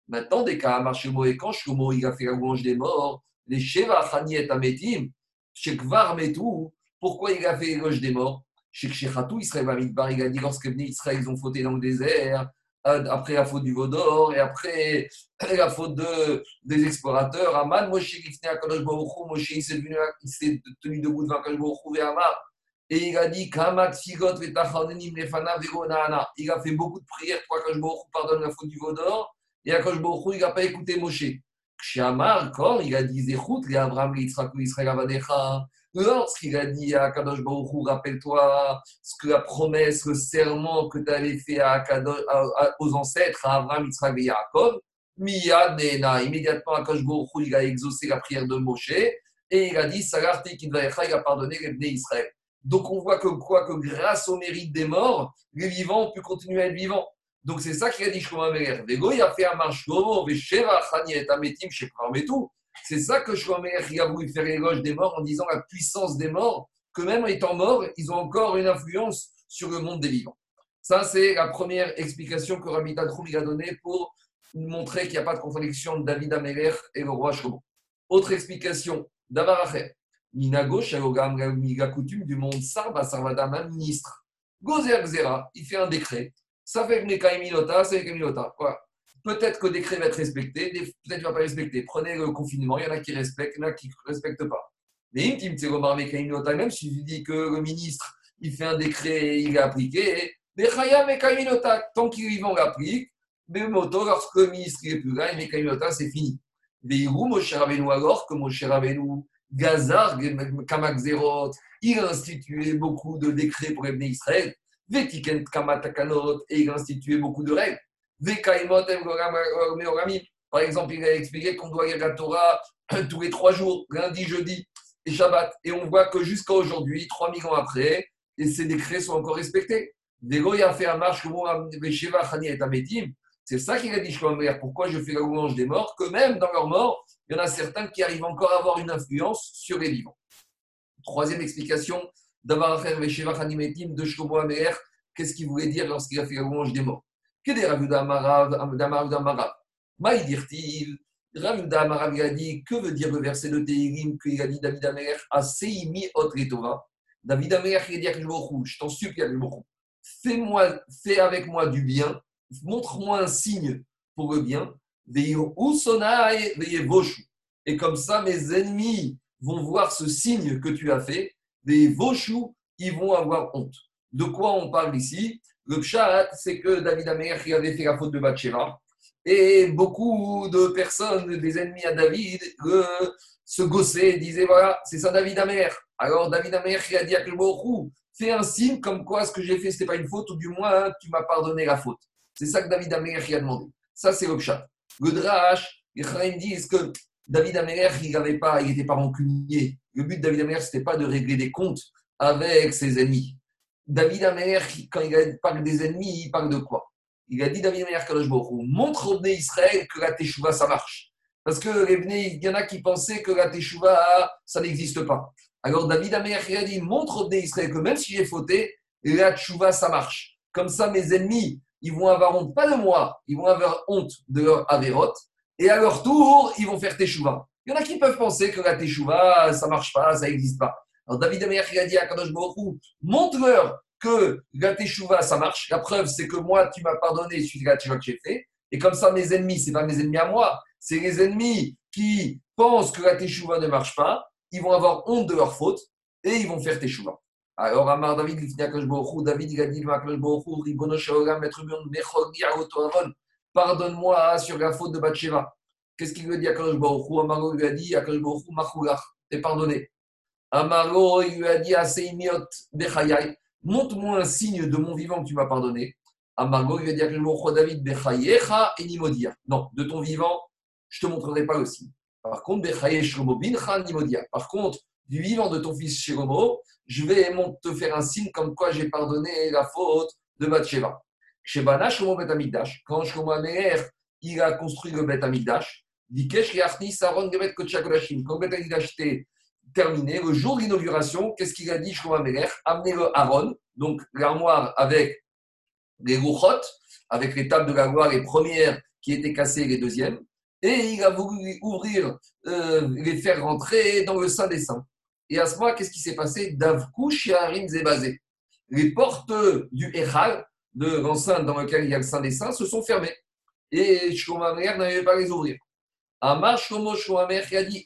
Maintenant, des cas à Shlomo et quand Shlomo il a fait la louange des morts, les Sheva Chaniet Ametim, Shekvar Metu, pourquoi il a fait l'éloge des morts? Chez Chechatou, Israël il a dit lorsque Israël, ils ont fauté dans le désert, après la faute du Vaudor, et après la faute de, des explorateurs. Aman, Moshe, Moshe, il s'est tenu debout devant Baruchou et Amar. Et il a dit. Il a fait beaucoup de prières pour Baruchou pardonne la faute du Vaudor, et il n'a pas écouté Moshe. Chez Amar, quand il a dit les Abraham, les Israël, Avadecha, Lorsqu'il a dit à Kadosh Baruch rappelle-toi ce que la promesse, le serment que tu avais fait aux ancêtres, à Abraham, Yitzhak et Yaakov, immédiatement Kadosh Baruch il a exaucé la prière de Moshe et il a dit Salarti il a pardonné les Bnei Israël. Donc on voit que quoi que grâce au mérite des morts, les vivants ont pu continuer à être vivants. Donc c'est ça qu'il a dit Shlomo Améler. Vego, il a fait un marche Gomo, Vesheva, Chani et Ametim, tout. C'est ça que Shlomo a voulu faire l'éloge des morts en disant la puissance des morts, que même étant morts, ils ont encore une influence sur le monde des vivants. Ça, c'est la première explication que Rabbi Tadroum a donnée pour montrer qu'il n'y a pas de contradiction de David Améler et le roi Shlomo. Autre explication, Davaracher. Minago, Shalogam, la coutume du monde Sarva, Sarvadama, ministre. Gozer il fait un décret. Ça fait que Mekaimilota, c'est Mekaimilota. Voilà. Peut-être que le décret va être respecté, peut-être qu'il ne va pas respecter. Prenez le confinement, il y en a qui respectent, il y en a qui ne respectent pas. Mais même si je dis que le ministre, il fait un décret, il est appliqué, tant qu'il est vivant, on l'applique. Mais moto, lorsque le ministre n'est plus là, c'est fini. Mais mon cher Rabbeinu, alors que mon cher Rabbeinu, Gazar, Kamakzerot, il a institué beaucoup de décrets pour les Israël. Vetiken Kamatakanot, et il a institué beaucoup de règles. Par exemple, il a expliqué qu'on doit lire la Torah tous les trois jours, lundi, jeudi et Shabbat. Et on voit que jusqu'à aujourd'hui, 3000 ans après, et ces décrets sont encore respectés. Il a fait un marche, et. C'est ça qu'il a dit. Pourquoi je fais la louange des morts Que même dans leur mort, il y en a certains qui arrivent encore à avoir une influence sur les vivants. Troisième explication d'Avaracher Vesheva Chani Metim de Shlomo. Qu'est-ce qu'il voulait dire lorsqu'il a fait la louange des morts? Que des Ravuda Amarav Maïdirtiv. Ravuda Amarav a dit Que veut dire le verset de Tehirim qu'il a dit David Améler Aseimi Ot Retova David Améler, il a dit à je t'en supplie, à fais-moi, fais avec moi du bien, montre-moi un signe pour le bien, et comme ça mes ennemis vont voir ce signe que tu as fait, des vochou, ils vont avoir honte. De quoi on parle ici? Le pshat, c'est que David Amer qui avait fait la faute de Bathsheba, et beaucoup de personnes, des ennemis à David, se gossaient, disaient voilà, c'est ça David Amer. Alors David Amer qui a dit à fais un signe comme quoi ce que j'ai fait, ce n'était pas une faute, ou du moins, tu m'as pardonné la faute. C'est ça que David Améler a demandé. Ça, c'est le chat. Le drash, les Chaim disent que David Améler, il n'était pas, il pas rancunier. Le but de David Améler, ce n'était pas de régler des comptes avec ses ennemis. David Améler, quand il parle des ennemis, il parle de quoi? Il a dit David Améler, montre au Bné Israël que la Teshuvah, ça marche. Parce que il y en a qui pensaient que la Teshuvah, ça n'existe pas. Alors David Amer a dit montre aux Israël que même si j'ai fauté, la tchouva ça marche. Comme ça, mes ennemis, ils vont avoir honte, pas de moi, ils vont avoir honte de leur avérote, et à leur tour, ils vont faire teshuva. Il y en a qui peuvent penser que la teshuva, ça marche pas, ça n'existe pas. Alors David Amer a dit à Kadosh Baruch montre-leur que la teshuva, ça marche. La preuve, c'est que moi, tu m'as pardonné suite à la teshuva que j'ai fait. Et comme ça, mes ennemis, c'est pas mes ennemis à moi, c'est les ennemis qui pensent que la teshuva ne marche pas ils vont avoir honte de leur faute et ils vont faire teshuva. Alors, Amar David, David, il a dit, pardonne-moi sur la faute de Bathsheba. Qu'est-ce qu'il veut dire à Kadosh Baruch Amaro lui a dit, Kadosh Baruch t'es pardonné. Amaro, il lui a dit, Aseimiot Bechayai, montre-moi un signe de mon vivant que tu m'as pardonné. Amaro, il lui a dit à David, Bechayecha et Nimodia. Non, de ton vivant, je ne te montrerai pas le signe. Par contre, Par contre, du vivant de ton fils Shlomo, je vais te faire un signe comme quoi j'ai pardonné la faute de Bathsheba. Shebana Shlomo Bet Amigdash, quand Shlomo Améler, il a construit le Bet Amigdash, Dikesh Yarni Saron Gebet Kochakolashim. Quand Bet était terminé, le jour de l'inauguration, qu'est-ce qu'il a dit Shlomo Améler Amenez le Aaron, donc l'armoire avec les rouchot, avec les tables de la gloire, les premières qui étaient cassées, les deuxièmes et il a voulu ouvrir, euh, les faire rentrer dans le Saint des Saints. Et à ce moment, qu'est-ce qui s'est passé? Davkou Shiarim Zebazé. Les portes du Echal, de l'enceinte dans lequel il y a le Saint des Saints, se sont fermées. Et Shlomamer n'avait pas les ouvrir. Il a dit.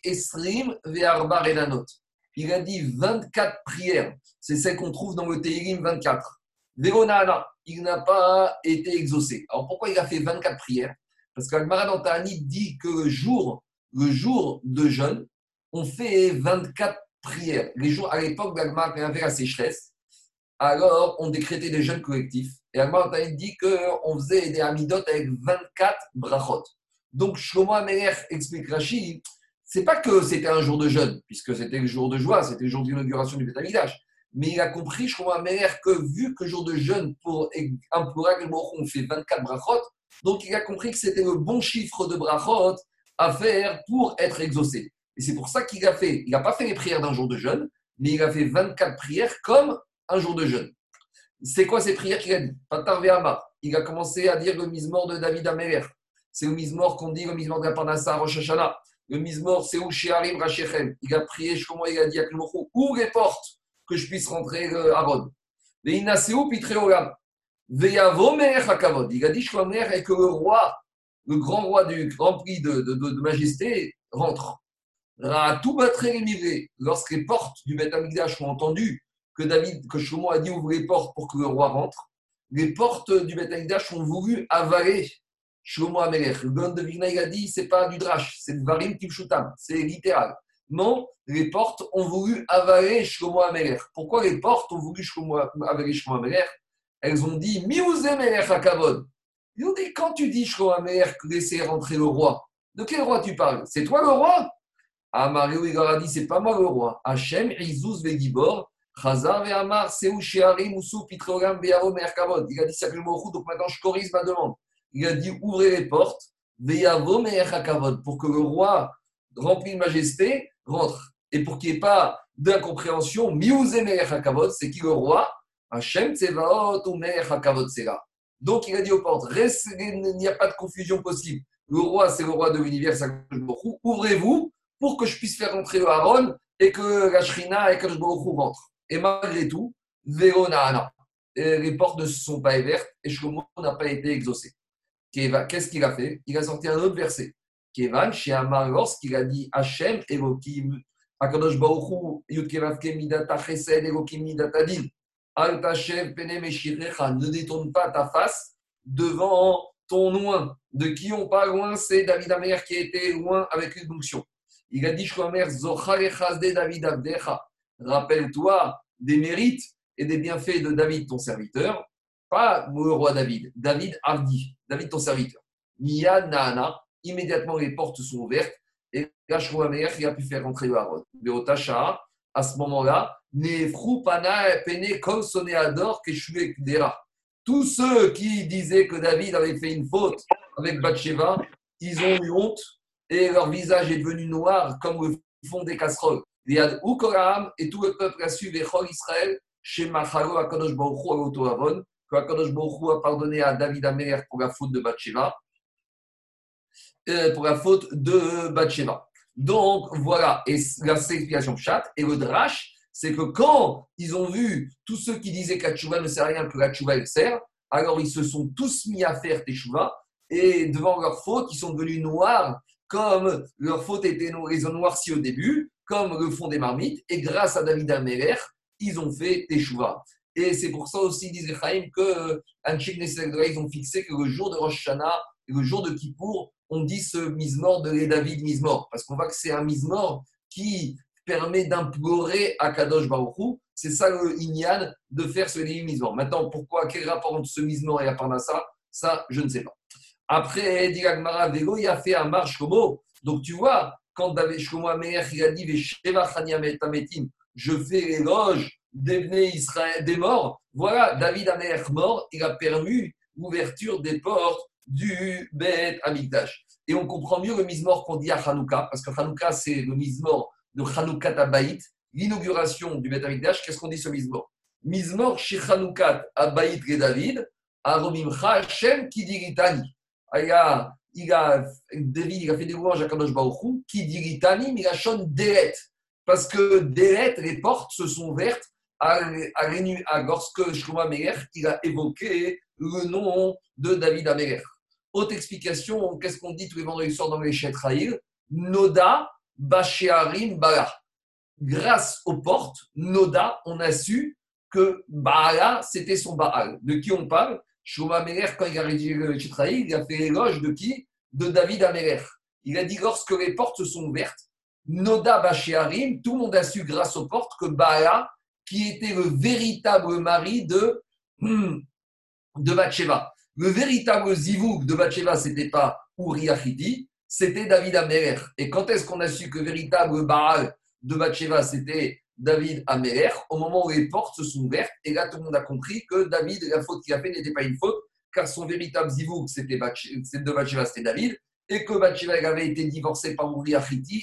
Il a dit 24 prières. C'est celle qu'on trouve dans le Tehillim 24. Veronana, il n'a pas été exaucé. Alors pourquoi il a fait 24 prières? Parce qu'Agmara dans dit que le jour, le jour de jeûne, on fait 24 prières. Les jours, à l'époque y avait la sécheresse, alors on décrétait des jeûnes collectifs. Et Agmara dans dit qu'on faisait des amidot avec 24 brachot. Donc Shlomo Améler explique Rachid, c'est pas que c'était un jour de jeûne, puisque c'était le jour de joie, c'était le jour d'inauguration du Bétamidage. Mais il a compris, Shlomo Améler, que vu que jour de jeûne, pour implorer on fait 24 brachot, donc il a compris que c'était le bon chiffre de brachot à faire pour être exaucé. Et c'est pour ça qu'il a fait, il n'a pas fait les prières d'un jour de jeûne, mais il a fait 24 prières comme un jour de jeûne. C'est quoi ces prières qu'il a dit? Il a commencé à dire le mismor de David Améler. C'est le mismor qu'on dit, le mismor de la Parnassa Rosh Hashanah. Le mismor, c'est où Shearim Rachechem. Il a prié, comment il a dit à où les portes que je puisse rentrer euh, à Rod. Il a dit et que le roi, le grand roi du grand prix de, de, majesté, rentre. Lorsque les portes du Beth ont entendu que David, que a dit ouvre les portes pour que le roi rentre, les portes du Beth ont voulu avaler Shlomo Amelech. Le bon de Vigna, a dit c'est pas du drash, c'est de Varim Kivshutam, c'est littéral. Non, les portes ont voulu avaler Shlomo Amelech. Pourquoi les portes ont voulu avaler Shlomo Amelech? Elles ont dit Ils ont dit quand tu dis Shloamer que laisser rentrer le roi, de quel roi tu parles? C'est toi le roi? Ah, Mario, a dit c'est pas moi le roi. Hachem, Izuz, Vegibor, Chazar et Amar, Seou Sheharim, Moussou, Pitreogam, Beyarom, Merkavod. Il a dit je donc maintenant je corrige ma demande. Il a dit ouvrez les portes, pour que le roi rempli de majesté rentre. Et pour qu'il n'y ait pas d'incompréhension, c'est qui le roi? Hachem. Donc il a dit aux portes, il n'y a pas de confusion possible. Le roi, c'est le roi de l'univers, ouvrez-vous pour que je puisse faire rentrer le Aaron et que la Shrina et que le rentrent. Et malgré tout, les portes ne se sont pas ouvertes et Shlomo n'a pas été exaucé. Qu'est-ce qu'il a fait? Il a sorti un autre verset. Kevan, chez Amar, lorsqu'il a dit Hachem, Elohim, Akadosh Baruchu, Midata Chesed, Elohim Midata Din, Al Tashev, Pene ne détourne pas ta face devant ton loin. De qui on parle loin C'est David Amer qui était loin avec une fonction. Il a dit Shlomer, de David Abdecha. Rappelle-toi des mérites et des bienfaits de David, ton serviteur, pas le roi David, David Ardi, David, ton serviteur. Mia Nana, immédiatement les portes sont ouvertes et il a pu faire rentrer le Haron. Beotacha, à ce moment-là, Pana Pene Kol Soneador Dera. Tous ceux qui disaient que David avait fait une faute avec Bathsheba, ils ont eu honte et leur visage est devenu noir comme le fond des casseroles. Liad Ukoram et tout le peuple a su Israël chez Machalo Akadosh Baruch Hu Avon, que Akadosh a pardonné à David Amer pour la faute de Bathsheba, euh, pour la faute de Bathsheba. Donc voilà, et la signification chat et le drash, c'est que quand ils ont vu tous ceux qui disaient la ne sert à rien, que la tchouva sert, alors ils se sont tous mis à faire teshuva et devant leur faute, ils sont devenus noirs comme leur faute était ils ont noirci au début, comme le font des marmites, et grâce à David Améler, ils ont fait teshuva. Et c'est pour ça aussi, disait Chaim, que ils ont fixé que le jour de Rosh Hashanah et le jour de Kippour, on dit ce mise-mort de les David mise-mort, parce qu'on voit que c'est un mise-mort qui permet d'implorer à Kadosh Baruchou. C'est ça le Inyan de faire ce misement. Maintenant, pourquoi, quel rapport entre ce misement et la Parnassa Ça, je ne sais pas. Après, Diragmara Vego, il a fait un marche comme Donc, tu vois, quand David Shlomo il a dit Je fais l'éloge des Israël, des morts. Voilà, David Amer mort, il a permis l'ouverture des portes du Bet Amikdash. Et on comprend mieux le mismor qu'on dit à Hanouka, parce que Hanouka, c'est le mismor de Hanoukat Abaït, l'inauguration du Beth Amikdash, qu'est-ce qu'on dit ce Mizmor Mizmor chez Hanoukat Abaït et David, Aromimcha Hashem Kidiritani. Il a, il a, David, il a fait des louanges à Kadosh Baruchou, Kidiritani, mais il a chon Deret. Parce que Deret, les portes se sont ouvertes à, à, lorsque Shlomo il a évoqué le nom de David Améler. Autre explication, qu'est-ce qu'on dit tous les vendredis soirs dans les Chetraïl Noda Bashéarim Bala. Grâce aux portes, Noda, on a su que Baala, c'était son Baal. De qui on parle? Shlomo Améler, quand il a rédigé le Chitraï, il a fait l'éloge de qui? De David Améler. Il a dit lorsque les portes sont ouvertes, Noda Bashéarim, tout le monde a su grâce aux portes que Baala, qui était le véritable mari de, hmm, de. Le véritable zivouk de Bathsheba, c'était pas Uri c'était David Améler. Et quand est-ce qu'on a su que le véritable Baal de Bathsheba, c'était David Améler Au moment où les portes se sont ouvertes. Et là, tout le monde a compris que David, la faute qu'il a fait n'était pas une faute, car son véritable zivouk, c'était de Bathsheba, c'était David. Et que Bathsheba avait été divorcée par Uri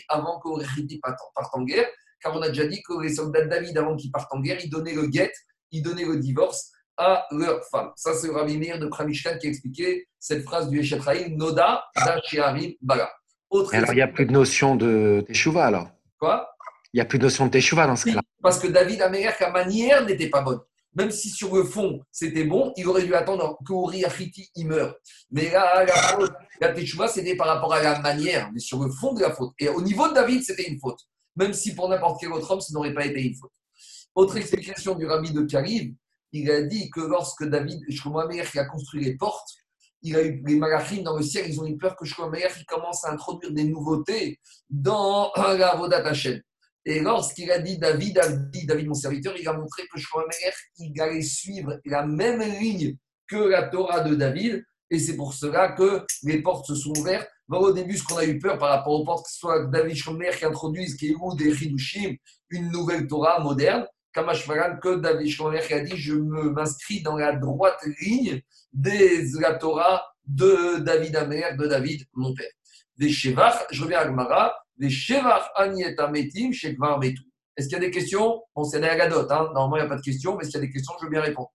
avant que Uri parte en guerre. Car on a déjà dit que les soldats de David, avant qu'ils partent en guerre, ils donnaient le guet, ils donnaient le divorce à leur femme. Ça, c'est Rabbi Meir de Pramishkan qui a expliqué cette phrase du Eshetraïm, Noda Dashiarim Bala. Autre alors, il n'y a plus de notion de Teshuvah, alors? Quoi? Il n'y a plus de notion de Teshuvah dans ce cas-là. Parce que David Améler, sa manière n'était pas bonne. Même si sur le fond, c'était bon, il aurait dû attendre que Uri Achiti il meure. Mais là, la, la Teshuvah, c'était par rapport à la manière, mais sur le fond de la faute. Et au niveau de David, c'était une faute. Même si pour n'importe quel autre homme, ça n'aurait pas été une faute. Autre explication du Rabbi de Kariv, il a dit que lorsque David, Shlomo qui a construit les portes, il a eu les malachim dans le ciel, ils ont eu peur que Shlomo il commence à introduire des nouveautés dans la Vodat Hashem. Et lorsqu'il a dit David, dit David mon serviteur, il a montré que Shlomo il allait suivre la même ligne que la Torah de David. Et c'est pour cela que les portes se sont ouvertes. Au début, ce qu'on a eu peur par rapport aux portes, que ce soit David Shlomer qui introduise Kéhou des Hidushim, une nouvelle Torah moderne, Kamashvaran, que David Shlomer qui a dit Je m'inscris dans la droite ligne des la Torah de David Amer, de David, mon père. Des Shevach, je reviens à Gmara, des Shevach Anieta Metim, Shekvar Metu. Est-ce qu'il y a des questions? Bon, c'est la Gadot, hein. normalement il n'y a pas de questions, mais s'il y a des questions, je veux bien répondre.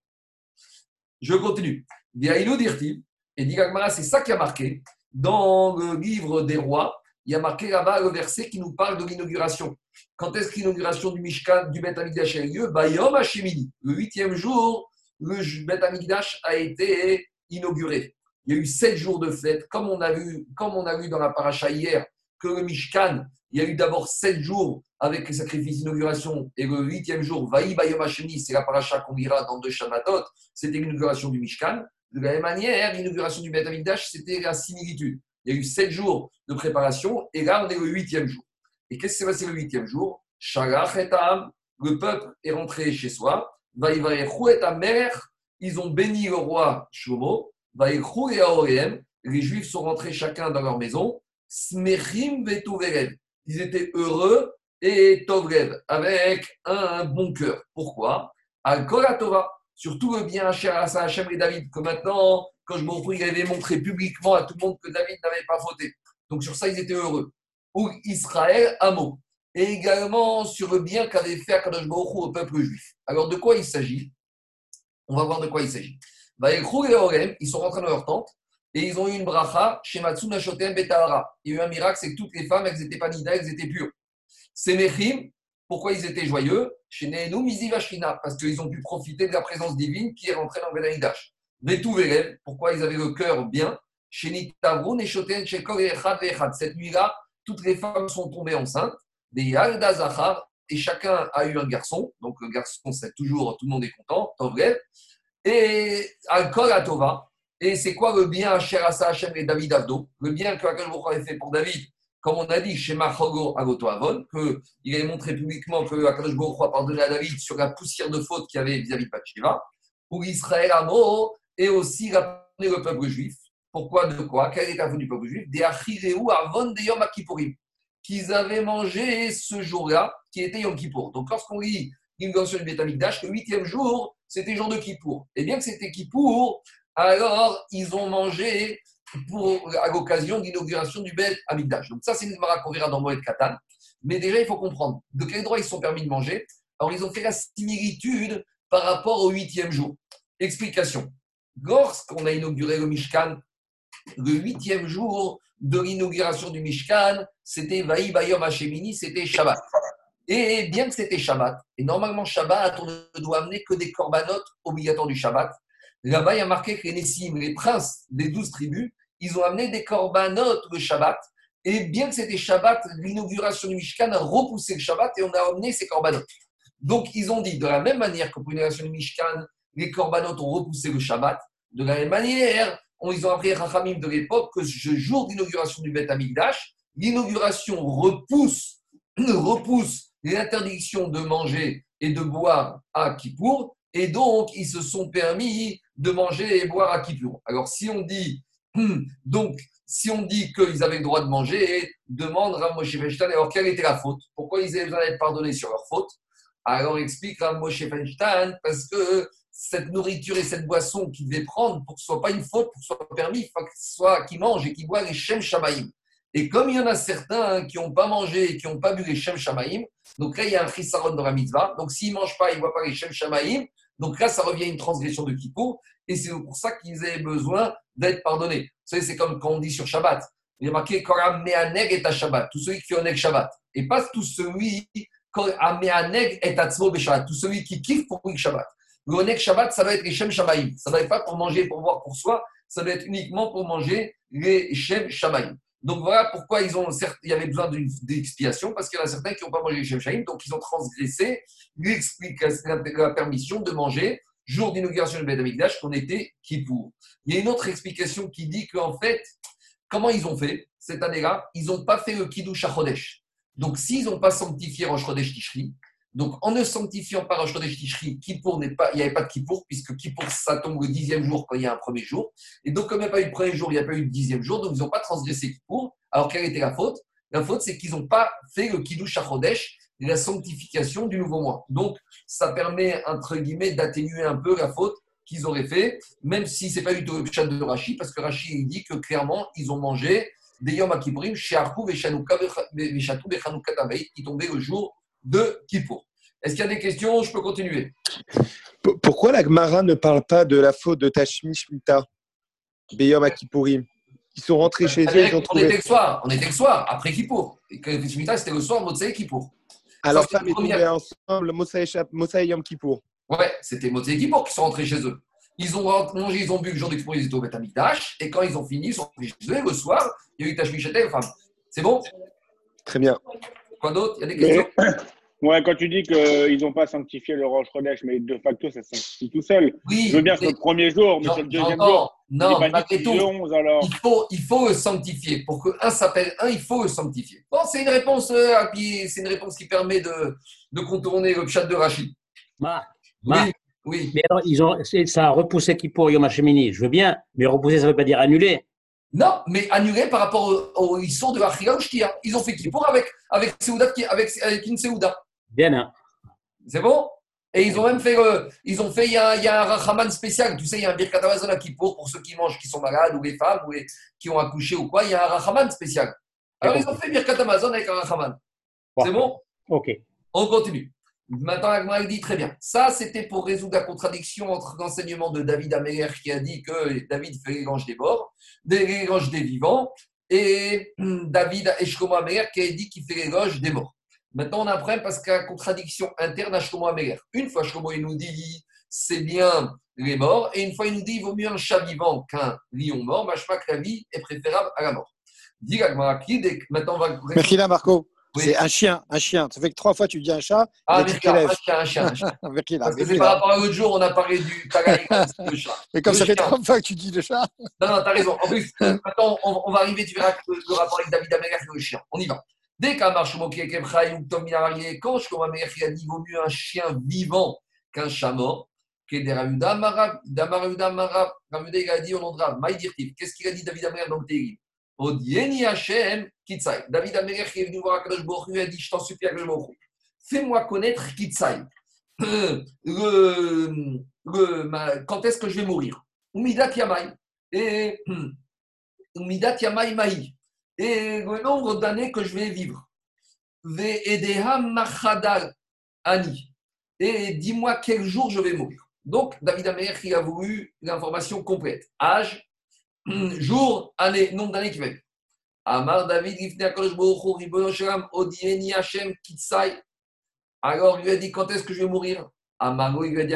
Je continue. Diaïlou Dirti, et dit c'est ça qui a marqué dans le livre des rois. Il y a marqué là-bas le verset qui nous parle de l'inauguration. Quand est-ce que l'inauguration du Mishkan, du Beth Amikdash a eu lieu? Bayom. Le huitième jour, le Beth Amikdash a été inauguré. Il y a eu sept jours de fête, comme on a vu, comme on a vu dans la paracha hier, que le Mishkan, il y a eu d'abord sept jours avec les sacrifices d'inauguration, et le huitième jour, Vaï Bayom Hashemini, c'est la paracha qu'on lira dans deux Shabbatot, c'était l'inauguration du Mishkan. De la même manière, l'inauguration du Beth c'était la similitude. Il y a eu sept jours de préparation, et là, on est le huitième jour. Et qu'est-ce qui s'est passé le huitième jour? Le peuple est rentré chez soi. ils ont béni le roi Shlomo. Les Juifs sont rentrés chacun dans leur maison. Ils étaient heureux et tovrev, avec un bon cœur. Pourquoi? Al Tova, surtout le bien cher à Hachem et David, que maintenant, quand je me il avait montré publiquement à tout le monde que David n'avait pas fauté. Donc sur ça, ils étaient heureux. Ou Israël, Amo. Et également sur le bien qu'avait fait Akadosh Baruch au peuple juif. Alors de quoi il s'agit? On va voir de quoi il s'agit. Ils sont rentrés dans leur tente et ils ont eu une bracha chez Matsuna Shotem. Il y a eu un miracle, c'est que toutes les femmes, elles n'étaient pas nida, elles étaient pures. Ces Mechim, pourquoi ils étaient joyeux Chez parce qu'ils ont pu profiter de la présence divine qui est rentrée dans Benaïdash. Vetou pourquoi ils avaient le cœur bien Chez et Cette nuit-là, toutes les femmes sont tombées enceintes. Des et chacun a eu un garçon. Donc le garçon, c'est toujours, tout le monde est content, Et Al-Kol Tova. Et c'est quoi le bien à Hachem et David Avdo? Le bien que Akash avait fait pour David, comme on a dit chez Machogo Agoto Avon, qu'il avait montré publiquement que Akash a pardonné à David sur la poussière de faute qu'il avait vis-à-vis de Bathsheba, pour Israël Amo, et aussi rappeler le peuple juif. Pourquoi De quoi Quel est la du peuple juif? Des Achireu Avon de Yom Kippourim qu'ils avaient mangé ce jour-là, qui était Yom Kippour. Donc, lorsqu'on lit l'inauguration du Beth Amikdash, le huitième jour, c'était jour de Kippour. Et bien que c'était Kippour, alors ils ont mangé pour, à l'occasion de l'inauguration du Beth Amikdash. Donc, ça, c'est une mara qu'on verra dans Moed Katan. Mais déjà, il faut comprendre de quel droit ils sont permis de manger? Alors, ils ont fait la similitude par rapport au huitième jour. Explication. Lorsqu'on a inauguré le Mishkan, le huitième jour de l'inauguration du Mishkan, c'était Vaï Bayom Hashemini, c'était Shabbat. Et bien que c'était Shabbat, et normalement Shabbat, on ne doit amener que des corbanotes obligatoires du Shabbat. Là-bas, il y a marqué que les Nessim, les princes des douze tribus, ils ont amené des corbanotes le Shabbat. Et bien que c'était Shabbat, l'inauguration du Mishkan a repoussé le Shabbat et on a amené ces corbanotes. Donc, ils ont dit, de la même manière que pour l'inauguration du Mishkan, les corbanotes ont repoussé le Shabbat, de la même manière, ils ont appris Rachamim de l'époque que ce jour d'inauguration du Beth Amikdash, l'inauguration repousse, repousse l'interdiction de manger et de boire à Kippour, et donc ils se sont permis de manger et boire à Kippour. Alors si on dit, hmm, donc, si on dit qu'ils avaient le droit de manger, demande Rav Moshe Feinstein, alors quelle était la faute? Pourquoi ils avaient besoin d'être pardonnés sur leur faute? Alors explique Rav Moshe Feinstein, parce que cette nourriture et cette boisson qu'ils devaient prendre pour que ce soit pas une faute, pour que ce soit permis, il faut soit qu'ils mangent et qu'ils boivent les Shem Shamaïm. Et comme il y en a certains qui n'ont pas mangé et qui n'ont pas bu les Shem Shamaïm, donc là, il y a un chisaron dans la mitzvah. Donc s'ils ne mangent pas, ils ne boivent pas les Shem Shamaïm. Donc là, ça revient à une transgression de Kippour. Et c'est pour ça qu'ils avaient besoin d'être pardonnés. Vous savez, c'est comme quand on dit sur Shabbat. Il y a marqué Koram Meaneg et Shabbat. Tout celui qui oneg Shabbat. Et pas tout celui Meaneg et Shabbat. Tout celui qui kiffe pour le Shabbat. Le Shabbat, ça va être les Shem. Ça ne va être pas pour manger, pour boire pour soi. Ça va être uniquement pour manger les Shem Shamaïm. Donc voilà pourquoi ils ont, il y avait besoin d'une expiation, parce qu'il y en a certains qui n'ont pas mangé Shem Shamaïm, donc ils ont transgressé la permission de manger jour d'inauguration du Beth Amikdash qu'on était pour. Il y a une autre explication qui dit qu'en fait, comment ils ont fait cette année-là? Ils n'ont pas fait le Kiddush Chodesh. Donc s'ils n'ont pas sanctifié Rosh Chodesh Tishri, donc, en ne sanctifiant pas Rosh Chodesh Tishri, Kippour n'est pas, il n'y avait pas de Kippour, puisque Kippour, ça tombe le dixième jour quand il y a un premier jour. Et donc, comme il n'y a pas eu de premier jour, il n'y a pas eu de dixième jour, donc ils n'ont pas transgressé Kippour. Alors, quelle était la faute La faute, c'est qu'ils n'ont pas fait le Kiddush Chodesh la sanctification du nouveau mois. Donc, ça permet, entre guillemets, d'atténuer un peu la faute qu'ils auraient fait, même si ce n'est pas du tout le de Rashi, parce que Rashi il dit que clairement, ils ont mangé des Yom Kippourim, chez Arkou, Veshanouka, Veshatou, qui tombait le jour de Kippour. Est-ce qu'il y a des questions? Je peux continuer. Pourquoi la Gemara ne parle pas de la faute de Tashmi Shmita, Beyom Akipurim Ils sont rentrés chez eux, ils ont on était le soir, on était le soir, après Kippour. Et que Shemitah, c'était le soir, Motsei Kippour. Alors, Ça, premier. tombée ensemble, Mosaï Yom Kippour. Ouais, c'était Motsei Kippour qui sont rentrés chez eux. Ils ont mangé, ils ont bu le jour Kippour, ils étaient au Beth Amikdash, et quand ils ont fini, ils sont rentrés chez eux, et le soir, il y a eu Tashmi Shetel, femme. C'est bon? Très bien. Quoi d'autre? Il y a des Mais, questions? Ouais, quand tu dis qu'ils n'ont pas sanctifié le Rosh Chodesh, mais de facto, ça sanctifie tout seul. Oui, Je veux bien, mais le premier jour, mais c'est le deuxième jour. Non, malgré que tout, c'est le 11 alors. il faut, il faut sanctifier. Pour que un s'appelle un, il faut sanctifier. Bon, c'est une réponse, euh, qui- c'est une réponse qui permet de, de contourner le chat de Rachid. Marc, Oui, Marc, oui. mais alors, ils ont, ça a repoussé qui pour Yom HaShemini. Je veux bien, mais repousser, ça ne veut pas dire annuler. Non, mais annulé par rapport au, au ils sont de Achia ou Shkia. Ils ont fait Kippour avec, avec, Seouda avec, avec une Seouda. Bien, hein. C'est bon? Et ils ont même fait, euh, ils ont fait, il y a, il y a un Rachaman spécial. Tu sais, il y a un Birkat Hamazon à Kippour pour ceux qui mangent, qui sont malades, ou les femmes, ou les, qui ont accouché ou quoi. Il y a un Rachaman spécial. Alors, ils ont fait Birkat Amazon avec un Rachaman. C'est bon? Ok. On continue. Maintenant, Agmara dit très bien. Ça, c'était pour résoudre la contradiction entre l'enseignement de David Améler qui a dit que David fait l'élange des morts, des des vivants, et David Eshkomo Améler qui a dit qu'il fait l'éloge des morts. Maintenant, on a un problème parce qu'il y a contradiction interne à Shkomo Améler. Une fois, Shkomo, il nous dit c'est bien les morts, et une fois, il nous dit il vaut mieux un chat vivant qu'un lion mort. Machma que la vie est préférable à la mort. Maintenant, on va. Merkila, Marco, Oui. c'est un chien, un chien. Ça fait que trois fois tu dis un chat, Ah, lèves. un chien, un chien, un chien. Parce que c'est par rapport à l'autre jour, on a parlé du le chat. Et comme le ça fait chien. trois fois que tu dis le chat, Non, non, t'as raison. En plus, attends, on, on va arriver, tu verras que le, le rapport avec David Améler et le chien. On y va. Dès qu'un marche moqué, ou Tom Minarié, quand je Améler, il a dit vaut mieux un chien vivant qu'un chat mort, que des Ravuda Marab, Damaruda Marab, Ravuda, il a dit au nom de. Qu'est-ce qu'il a dit David Améler dans le Télim Odieni Hachem Kitsai. David Améler qui est venu voir Akadosh Baruch Hu, il a dit Je t'en supplie, Akadosh Baruch fais-moi connaître Kitsai. Euh, quand est-ce que je vais mourir? Umidat Yamai. Et Umidat Yamai. Et le nombre d'années que je vais vivre. Machadal Ani. Et dis-moi quel jour je vais mourir. Donc, David il a voulu l'information complète. Âge, jour, année, nombre d'années qu'il va. Amar David, Hashem Kitsai. Alors, il lui a dit quand est-ce que je vais mourir? Amaro, il lui a dit.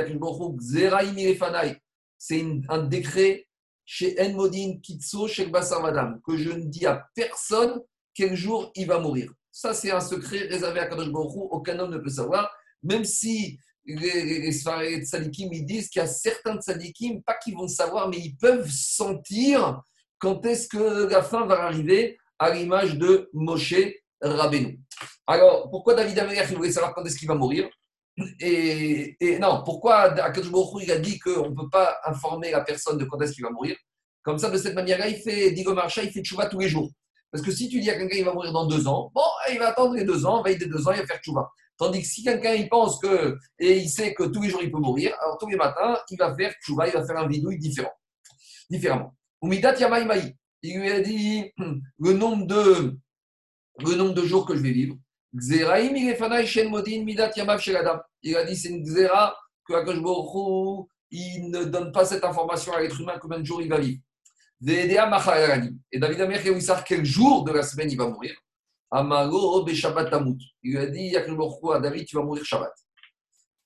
C'est un décret chez Enmodin Kitso, chez Madame, que je ne dis à personne quel jour il va mourir. Ça, c'est un secret réservé à Kadosh Baruch Hu, aucun homme ne peut savoir, même si les, les, les Sadikim, ils disent qu'il y a certains Sadikim, pas qu'ils vont savoir, mais ils peuvent sentir quand est-ce que la fin va arriver, à l'image de Moshe Rabbeinu. Alors, pourquoi David Améler, il voulait savoir quand est-ce qu'il va mourir? Et, non, pourquoi Akadosh il a dit qu'on ne peut pas informer la personne de quand est-ce qu'il va mourir? Comme ça, de cette manière-là, il fait, Digo Marcha, il fait tchouva tous les jours. Parce que si tu dis à quelqu'un qu'il va mourir dans deux ans, bon, il va attendre les deux ans, veille des deux ans, il va faire tchouva. Tandis que si quelqu'un il pense que, et il sait que tous les jours il peut mourir, alors tous les matins, il va faire il va faire un vidouille différent. Différemment. Il lui a dit le nombre de, le nombre de jours que je vais vivre. Xeraim Shen Midat. Il a dit c'est une xéra que Akash il ne donne pas cette information à l'être humain combien de jours il va vivre. Et David Amer qui a voulu savoir quel jour de la semaine il va mourir. Amaro Be Shabbat Tamut. Il a dit à David tu vas mourir Shabbat.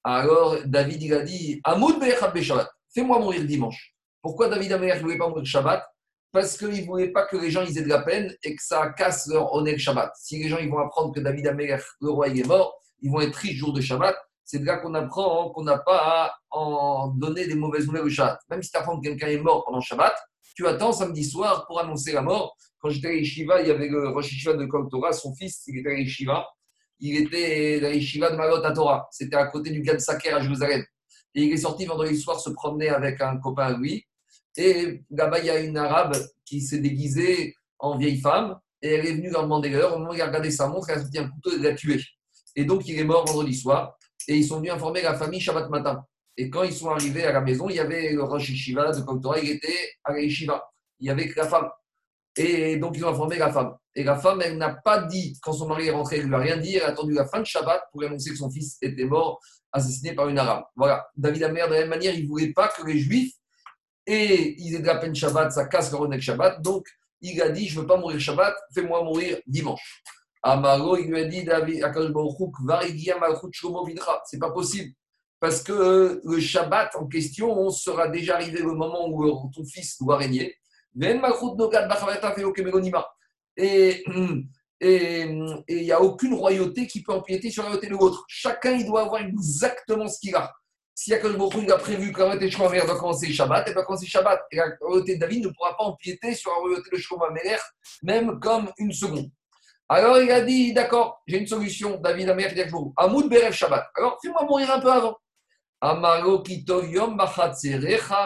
Alors David il a dit Amut Be Shabbat. Fais-moi mourir dimanche. Pourquoi David Amer ne voulait pas mourir Shabbat? Parce qu'il ne voulait pas que les gens ils aient de la peine et que ça casse leur honneur Shabbat. Si les gens ils vont apprendre que David Améler, le roi, est mort, ils vont être tristes jour de Shabbat. C'est de là qu'on apprend qu'on n'a pas à en donner des mauvaises nouvelles au Shabbat. Même si tu apprends que quelqu'un est mort pendant Shabbat, tu attends samedi soir pour annoncer la mort. Quand j'étais à Yeshiva, il y avait le Rosh de Kol Torah, son fils, il était à Yeshiva. Il était à Yeshiva de Malot à Torah. C'était à côté du Gad Saker à Jérusalem. Et il est sorti vendredi soir se promener avec un copain à lui. Et là-bas, il y a une arabe qui s'est déguisée en vieille femme et elle est venue leur demander l'heure. Au moment où il a regardé sa montre, elle a sorti un couteau et l'a tué. Et donc, il est mort vendredi soir. Et ils sont venus informer la famille Shabbat matin. Et quand ils sont arrivés à la maison, il y avait le Rosh de Koktora, il était à Yeshiva. Il y avait la femme. Et donc, ils ont informé la femme. Et la femme, elle n'a pas dit, quand son mari est rentré, elle ne lui a rien dit, elle a attendu la fin de Shabbat pour annoncer que son fils était mort, assassiné par une arabe. Voilà. David Amer, de la même manière, il ne voulait pas que les Juifs et ils aient de la peine Shabbat, ça casse le Ronek Shabbat. Donc, il a dit Je ne veux pas mourir Shabbat, fais-moi mourir dimanche. Amaro, il lui a dit David, c'est pas possible. Parce que euh, le Shabbat en question, on sera déjà arrivé le moment où ton fils doit régner. Et il n'y a aucune royauté qui peut empiéter sur la royauté de l'autre. Chacun, il doit avoir exactement ce qu'il a. Si Akash il a prévu que la royauté de doit commencer Shabbat, elle va commencer Shabbat. Et la royauté de David ne pourra pas empiéter sur la royauté de Shlomo même comme une seconde. Alors il a dit, d'accord, j'ai une solution. David Amer dit Amoud Berev Shabbat. Alors fais-moi mourir un peu avant. Amaro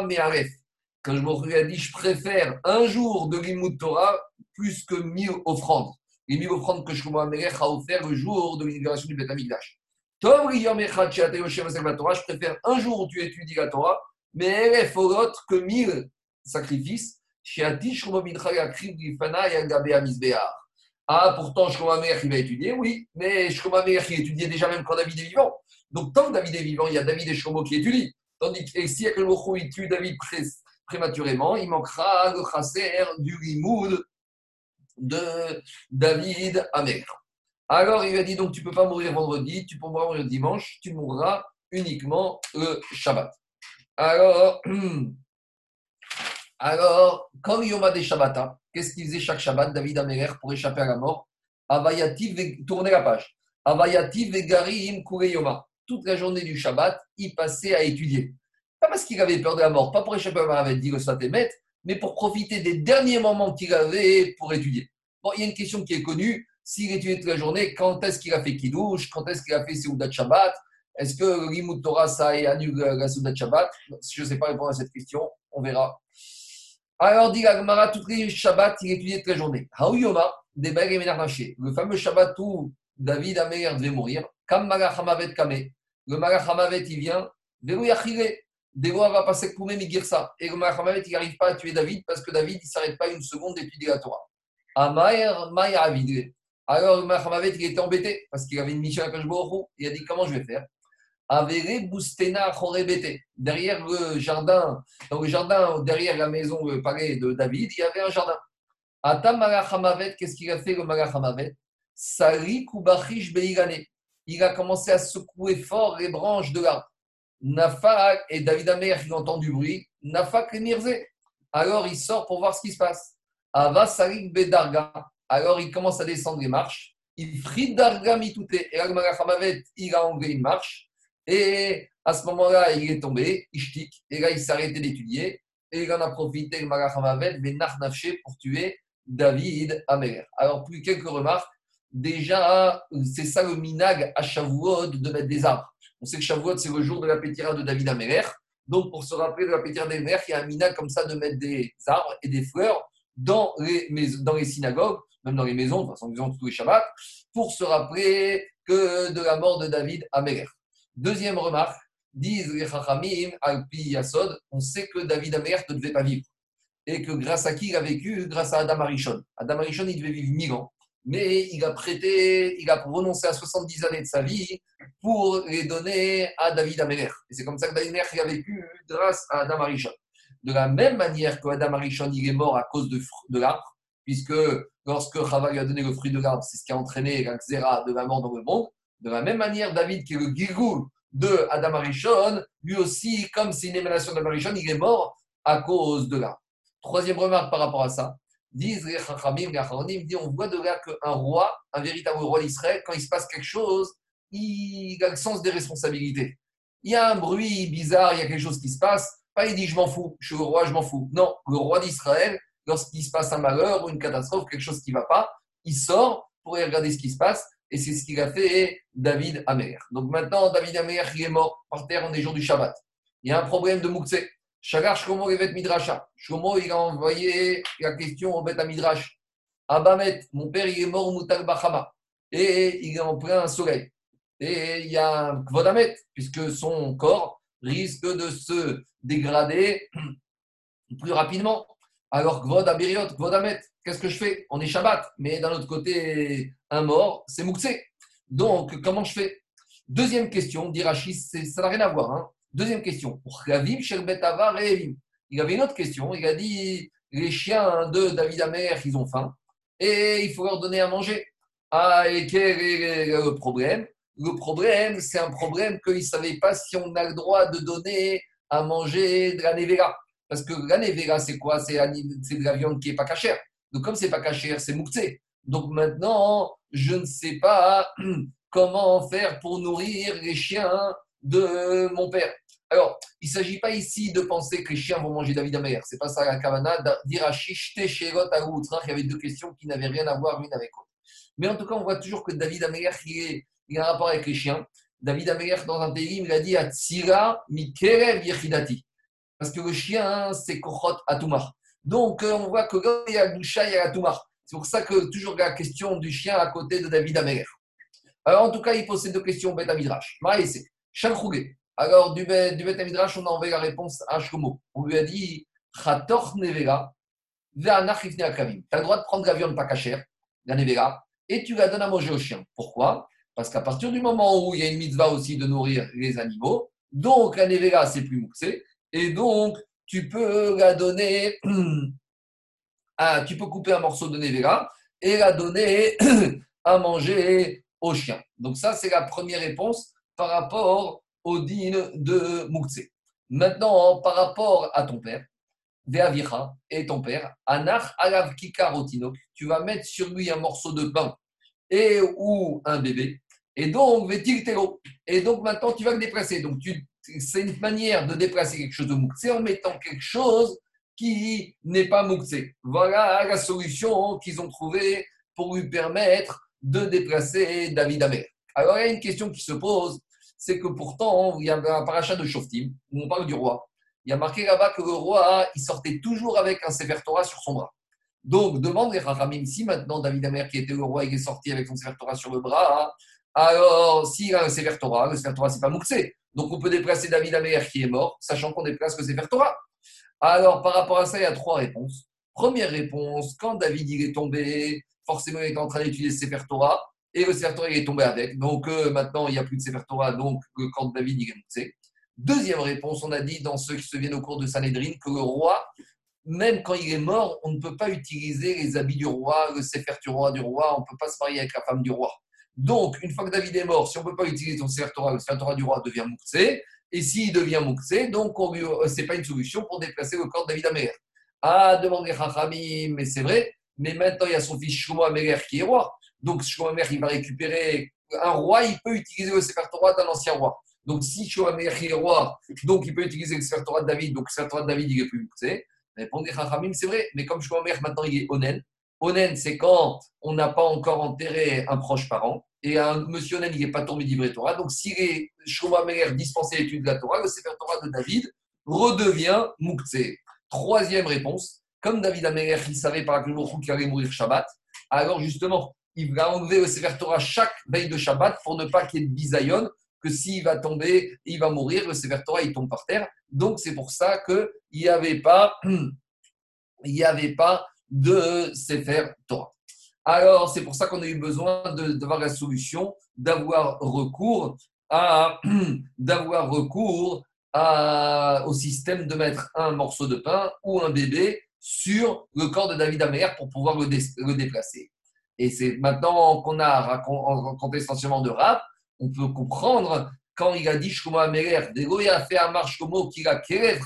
Me'aref. Quand je me a dit, je préfère un jour de l'Imoud Torah plus que mille offrandes. Les mille offrandes que Shlomo Amelech a offert le jour de l'inauguration du Beth Amikdash. Tom je préfère un jour où tu étudies la Torah, mais elle est l'autre que mille sacrifices. Ah, pourtant, Shlomo Amelech, il va étudier, oui, mais Shlomo Amelech, il étudiait déjà même quand David est vivant. Donc, tant que David est vivant, il y a David et Shlomo qui étudient. Tandis que si il tue David prématurément, il manquera le chasser du limoud de David Amer. Alors il lui a dit donc tu ne peux pas mourir vendredi, tu peux mourir dimanche, tu mourras uniquement le Shabbat. Alors, alors quand Yom des Shabbata, qu'est-ce qu'il faisait chaque Shabbat, David Amer, pour échapper à la mort? Avayati, tournez la page. Avayati Vegarim Yoma. Toute la journée du Shabbat, il passait à étudier. Pas parce qu'il avait peur de la mort, pas pour échapper à mort, dit le Satémet, mais pour profiter des derniers moments qu'il avait pour étudier. Bon, il y a une question qui est connue. S'il étudiait toute la journée, quand est-ce qu'il a fait Kiddush? Quand est-ce qu'il a fait Seudat Shabbat? Est-ce que l'Imout Torah, ça annule la Seudat Shabbat? Je ne sais pas répondre à cette question. On verra. Alors, dit Agmara, toutes les Shabbats, il étudiait toute la journée. Haouyoma, des Le fameux Shabbat où David Amer devait mourir. Kam Malachamavet Kame. Le Malachamavet, il vient. Vero Dévoa va passer même ça. Et le il n'arrive pas à tuer David parce que David, il ne s'arrête pas une seconde d'étudier la Torah. Alors le il était embêté parce qu'il avait une mission à. Il a dit Comment je vais faire? Avere Boustena Chorebete. Derrière le jardin, dans le jardin, derrière la maison, le palais de David, il y avait un jardin. Qu'est-ce qu'il a fait le Malachamavet Sari Kubachish. Il a commencé à secouer fort les branches de l'arbre. Nafak et David Amer qui entend du bruit, Nafak et Mirze. Alors il sort pour voir ce qui se passe. Ava Sarik Bedarga. Alors il commence à descendre les marches. Il frit Darga mitute. Et Agmarachamavet, il a enlevé une marche. Et à ce moment-là, il est tombé, il Et là, il s'est arrêté d'étudier. Et il en a profité, le Marachamavet, pour tuer David Amer. Alors, plus quelques remarques. Déjà, c'est ça le minag à Shavuot de mettre des arbres. On sait que Shavuot, c'est le jour de la pétira de David Améler. Donc, pour se rappeler de la pétira d'Améler, il y a un mina comme ça de mettre des arbres et des fleurs dans les, synagogues, même dans les maisons, toute façon, disons tous les Shabbats, pour se rappeler que de la mort de David Améler. Deuxième remarque, disent les Chachamim, Alpi Yasod, on sait que David Améler ne devait pas vivre. Et que grâce à qui il a vécu? Grâce à Adam Arishon. Adam Arishon, il devait vivre 1000 ans mais il a prêté, il a renoncé à 70 années de sa vie pour les donner à David Améler. Et c'est comme ça que David Améler a vécu grâce à Adam Arishon. De la même manière que Adam Arishon, il est mort à cause de, l'arbre, puisque lorsque Chava lui a donné le fruit de l'arbre, c'est ce qui a entraîné la xéra de la mort dans le monde. De la même manière, David, qui est le Gilgul de Adam Arishon, lui aussi, comme c'est une émanation d'Adam Arishon, il est mort à cause de l'arbre. Troisième remarque par rapport à ça, disent on voit de là qu'un roi, un véritable roi d'Israël, quand il se passe quelque chose, il a le sens des responsabilités. Il y a un bruit bizarre, il y a quelque chose qui se passe, pas il dit je m'en fous, je suis le roi, je m'en fous. Non, le roi d'Israël, lorsqu'il se passe un malheur ou une catastrophe, quelque chose qui ne va pas, il sort pour regarder ce qui se passe. Et c'est ce qu'il a fait David Amer. Donc maintenant, David Amer, il est mort par terre, on est jour du Shabbat. Il y a un problème de Moukse. Shagar Shlomo Revet Midrasha. Shlomo, il a envoyé la question au Bet Midrash. Abamet, mon père, il est mort au Moutal Bachama. Et il est en plein soleil. et il y a un Kvodamet, puisque son corps risque de se dégrader plus rapidement. Alors, Kvod Abiriot, Kvod Amet, qu'est-ce que je fais? On est Shabbat, mais d'un autre côté, un mort, c'est Mouksé. Donc, comment je fais? Deuxième question, dit Rachid, ça n'a rien à voir. hein. Deuxième question. Il avait une autre question. Il a dit les chiens de David Amer, ils ont faim et il faut leur donner à manger. Ah, et quel est le problème? Le problème, c'est un problème qu'ils ne savaient pas si on a le droit de donner à manger de la nevera. Parce que la nevera, c'est quoi? C'est de la viande qui n'est pas cachère. Donc, comme c'est pas cachère, c'est mouktsé. Donc, maintenant, je ne sais pas comment faire pour nourrir les chiens de mon père. Alors, il ne s'agit pas ici de penser que les chiens vont manger David Amer. C'est pas ça la kavana. D'Irachish, Tesherot, Il y avait deux questions qui n'avaient rien à voir l'une avec l'autre. Mais en tout cas, on voit toujours que David Amer, il, il a un rapport avec les chiens. David Amer, dans un pays, il a dit Atsira Mikerev Yechidati. Parce que le chien, c'est Kochot Atumar. Donc, euh, on voit que il y a Goucha, il y a Atumar. C'est pour ça que toujours la question du chien à côté de David Amer. Alors, en tout cas, il pose ces deux questions au Beth Midrash. Maïsé, Shalchougé. Alors, du Beth Midrash, on a envoyé la réponse à Shlomo. On lui a dit Chator Nevera, Ve'anach Ifne Akavim. Tu as le droit de prendre la viande pas cachère, la Nevera, et tu la donnes à manger aux chiens. Pourquoi? Parce qu'à partir du moment où il y a une mitzvah aussi de nourrir les animaux, donc la Nevera, c'est plus mouxé, et donc tu peux la donner, à, tu peux couper un morceau de Nevera et la donner à manger aux chiens. Donc ça, c'est la première réponse par rapport au de Mouktsé. Maintenant, par rapport à ton père, Veavicha et ton père, Anach alav kikarotinok, tu vas mettre sur lui un morceau de pain et ou un bébé, et donc vetil telo. Et donc maintenant, tu vas le déplacer. Donc c'est une manière de déplacer quelque chose de Mouktsé en mettant quelque chose qui n'est pas Mouktsé. Voilà la solution qu'ils ont trouvée pour lui permettre de déplacer David Amer. Alors, il y a une question qui se pose, c'est que pourtant, il y a un parachat de Shoftim, où on parle du roi. Il y a marqué là-bas que le roi, il sortait toujours avec un Sefer sur son bras. Donc, demande les Rachamim, si maintenant David Amer, qui était le roi, il est sorti avec son Sefer sur le bras, alors s'il a un Sefer le Sefer Torah, c'est pas Mouxé. Donc, on peut déplacer David Amer qui est mort, sachant qu'on déplace le Sefer. Alors, par rapport à ça, il y a trois réponses. Première réponse, quand David il est tombé, forcément, il était en train d'étudier Sefer Torah, et le Sefer est tombé avec. Donc, euh, maintenant, il n'y a plus de Sefer donc euh, quand David il est monté. Deuxième réponse, on a dit dans ceux qui se viennent au cours de Sanhedrin que le roi, même quand il est mort, on ne peut pas utiliser les habits du roi, le Sefer du roi, du roi, on ne peut pas se marier avec la femme du roi. Donc, une fois que David est mort, si on ne peut pas utiliser son Sefer le Sefer du roi devient Mouktsé. Et s'il devient Mouktsé, donc ce n'est pas une solution pour déplacer le corps de David Amer. Ah, demandez Chachamim, mais c'est vrai. Mais maintenant, il y a son fils Shlomo Améler qui est roi. Donc, Shlomo Améler, il va récupérer. Un roi, il peut utiliser le Sefer Torah d'un ancien roi. Donc, si Shlomo Améler est roi, donc il peut utiliser le Sefer Torah de David. Donc, le Sefer Torah de David, il est plus Mouktsé. Répondez Chachamim, c'est vrai. Mais comme Shlomo Améler, maintenant, il est Onen. Onen, c'est quand on n'a pas encore enterré un proche parent. Et un monsieur Onen, il n'est pas tombé d'Ivré Torah. Donc, s'il est Shlomo Améler dispensé l'étude de la Torah, le Sefer Torah de David redevient Mouktsé. Troisième réponse, comme David Améler, il savait par la qu'il allait mourir Shabbat, alors justement, il va enlever le Sefer Torah chaque veille de Shabbat pour ne pas qu'il y ait de bisayon, que s'il va tomber, il va mourir, le Sefer Torah, il tombe par terre. Donc, c'est pour ça qu'il n'y avait pas, il n'y avait pas de Sefer Torah. Alors, c'est pour ça qu'on a eu besoin d'avoir la solution, d'avoir recours à, d'avoir recours au système de mettre un morceau de pain ou un bébé sur le corps de David Amer pour pouvoir le déplacer. Et c'est maintenant qu'on a racon- raconté essentiellement de rap, on peut comprendre quand il a dit Améler, Degoya fait un marche comme qu'il a Kerev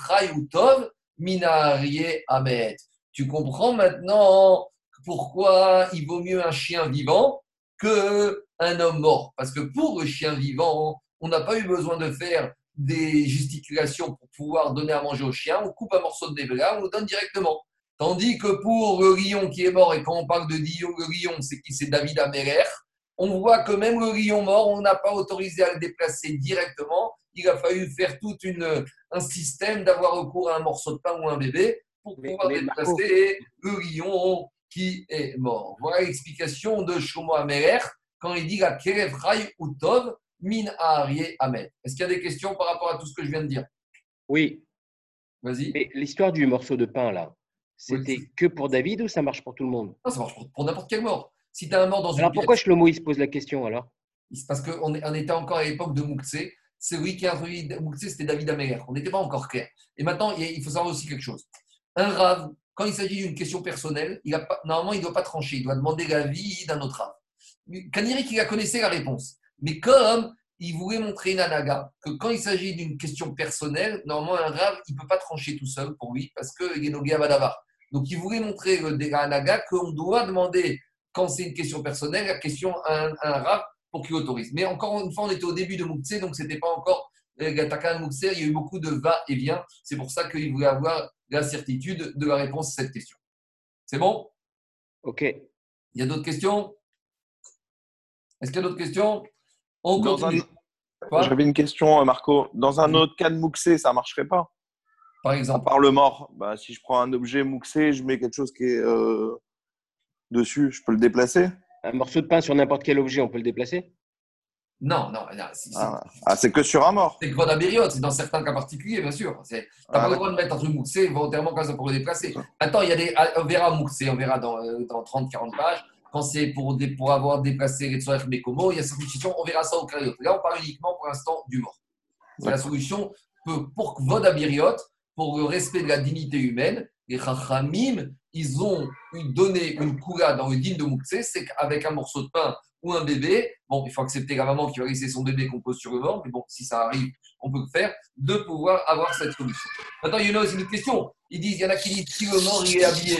Tov, Minarié Ahmed. Tu comprends maintenant pourquoi il vaut mieux un chien vivant qu'un homme mort. Parce que pour le chien vivant, on n'a pas eu besoin de faire des gesticulations pour pouvoir donner à manger au chien. On coupe un morceau de nevela, on le donne directement. Tandis que pour le lion qui est mort, et quand on parle de lion, le lion, c'est qui c'est David Améler, on voit que même le lion mort, on n'a pas autorisé à le déplacer directement. Il a fallu faire tout une, un système d'avoir recours à un morceau de pain ou un bébé pour pouvoir mais Marco- déplacer le lion qui est mort. Voilà l'explication de Shlomo Améler quand il dit la Kerev Rai ou Tov Min Arié Ahmed. Est-ce qu'il y a des questions par rapport à tout ce que je viens de dire? Oui, Vas-y. mais l'histoire du morceau de pain, là, c'était que pour David ou ça marche pour tout le monde? Non, ça marche pour, pour n'importe quel mort. Si tu as un mort dans une Alors pourquoi pièce, Shlomo, il se pose la question alors? C'est parce qu'on est- on était encore à l'époque de qui a introduit Mouktsé, c'était David Améler. On n'était pas encore clair. Et maintenant, il a- faut savoir aussi quelque chose. Un rave, quand il s'agit d'une question personnelle, il a pas, normalement, il ne doit pas trancher. Il doit demander l'avis d'un autre rave. Kaniri qui la connaissait la réponse. Mais comme il voulait montrer une anaga, que quand il s'agit d'une question personnelle, normalement, un rave, il ne peut pas trancher tout seul pour lui parce qu'il est nogué à Badavar. Donc, il voulait montrer à anaga qu'on doit demander, quand c'est une question personnelle, la question à un, à un rave pour qu'il autorise. Mais encore une fois, on était au début de Mouktsé, donc ce n'était pas encore euh, Gataka Mouktsé. Il y a eu beaucoup de va-et-vient. C'est pour ça qu'il voulait avoir la certitude de la réponse à cette question. C'est bon? Ok. Il y a d'autres questions? Est-ce qu'il y a d'autres questions? On Dans continue. un- Quoi J'avais une question, euh, Marco. Dans un autre cas de Mouxé, ça marcherait pas? Par À exemple. part le mort. Bah, si je prends un objet Mouxé, je mets quelque chose qui est euh, dessus, je peux le déplacer? Un morceau de pain sur n'importe quel objet, on peut le déplacer? Non, non, non, Ah, Ah, c'est que sur un mort. C'est que Abériot, c'est dans certains cas particuliers, bien sûr. Tu n'as pas Ah, le droit de mettre un truc mouxé volontairement quand ça pour le déplacer. Attends, il y a des. On verra mouxé, on verra dans, euh, dans 30-40 pages. Quand c'est pour, avoir déplacé les Tsoer Mekomo, il y a certaines questions, on verra ça au cariote. Là, on parle uniquement pour l'instant du mort. La solution que pour Vod Abiriot, pour le respect de la dignité humaine, les Chachamim, ils ont donné une coula dans le din de Mouktsé, c'est qu'avec un morceau de pain ou un bébé, bon, il faut accepter la maman qui va laisser son bébé qu'on pose sur le mort, mais bon, si ça arrive, on peut le faire, de pouvoir avoir cette solution. Maintenant, il y en a aussi une autre question. Ils disent, il y en a qui disent, si le mort il est habillé,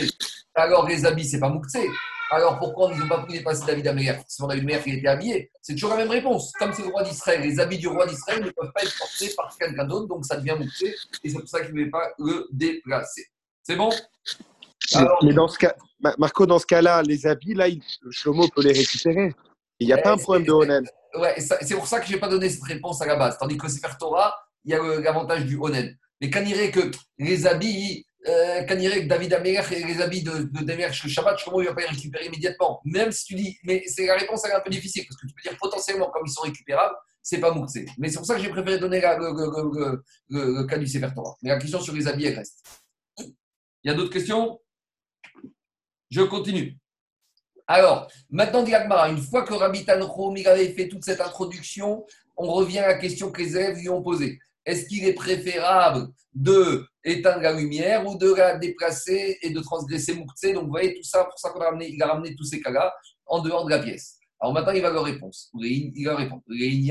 alors les habits, c'est pas Mouktsé. Alors pourquoi ils n'ont pas pu dépasser David Améler Forcément, David Améler, il était habillé. C'est toujours la même réponse. Comme c'est le roi d'Israël, les habits du roi d'Israël ne peuvent pas être portés par quelqu'un d'autre, donc ça devient Mouktsé, et c'est pour ça qu'il ne pouvait pas le déplacer. C'est bon? Mais, Alors- mais dans ce cas, Ma- Marco, dans ce cas-là, les habits, là, il, Shlomo peut les récupérer. Il n'y a pas un Eh, problème de c'est- Onen. Ouais, ça- c'est pour ça que je n'ai pas donné cette réponse à la base. Tandis que Sefer Torah, il y a l'avantage du Onen. Mais quand il que les habits, euh, que David Améler et les habits de, de Demer le Shabbat, comment il ne va pas les récupérer immédiatement Même si tu dis, mais c'est la réponse est un peu difficile parce que tu peux dire potentiellement comme ils sont récupérables, c'est pas Mouktsé. Mais c'est pour ça que j'ai préféré donner la- le, cas du Sefer. Mais la question sur les habits, elle reste. Il y a d'autres questions? Je continue. Alors, maintenant, dit Agmara, une fois que Rabbi Tanchum il avait fait toute cette introduction, on revient à la question que les élèves lui ont posée. Est-ce qu'il est préférable de éteindre la lumière ou de la déplacer et de transgresser Mouktsé Donc, vous voyez, tout ça, pour ça qu'on a ramené, il a ramené tous ces cas-là en dehors de la pièce. Alors maintenant, il va leur répondre. Il va répondre. Et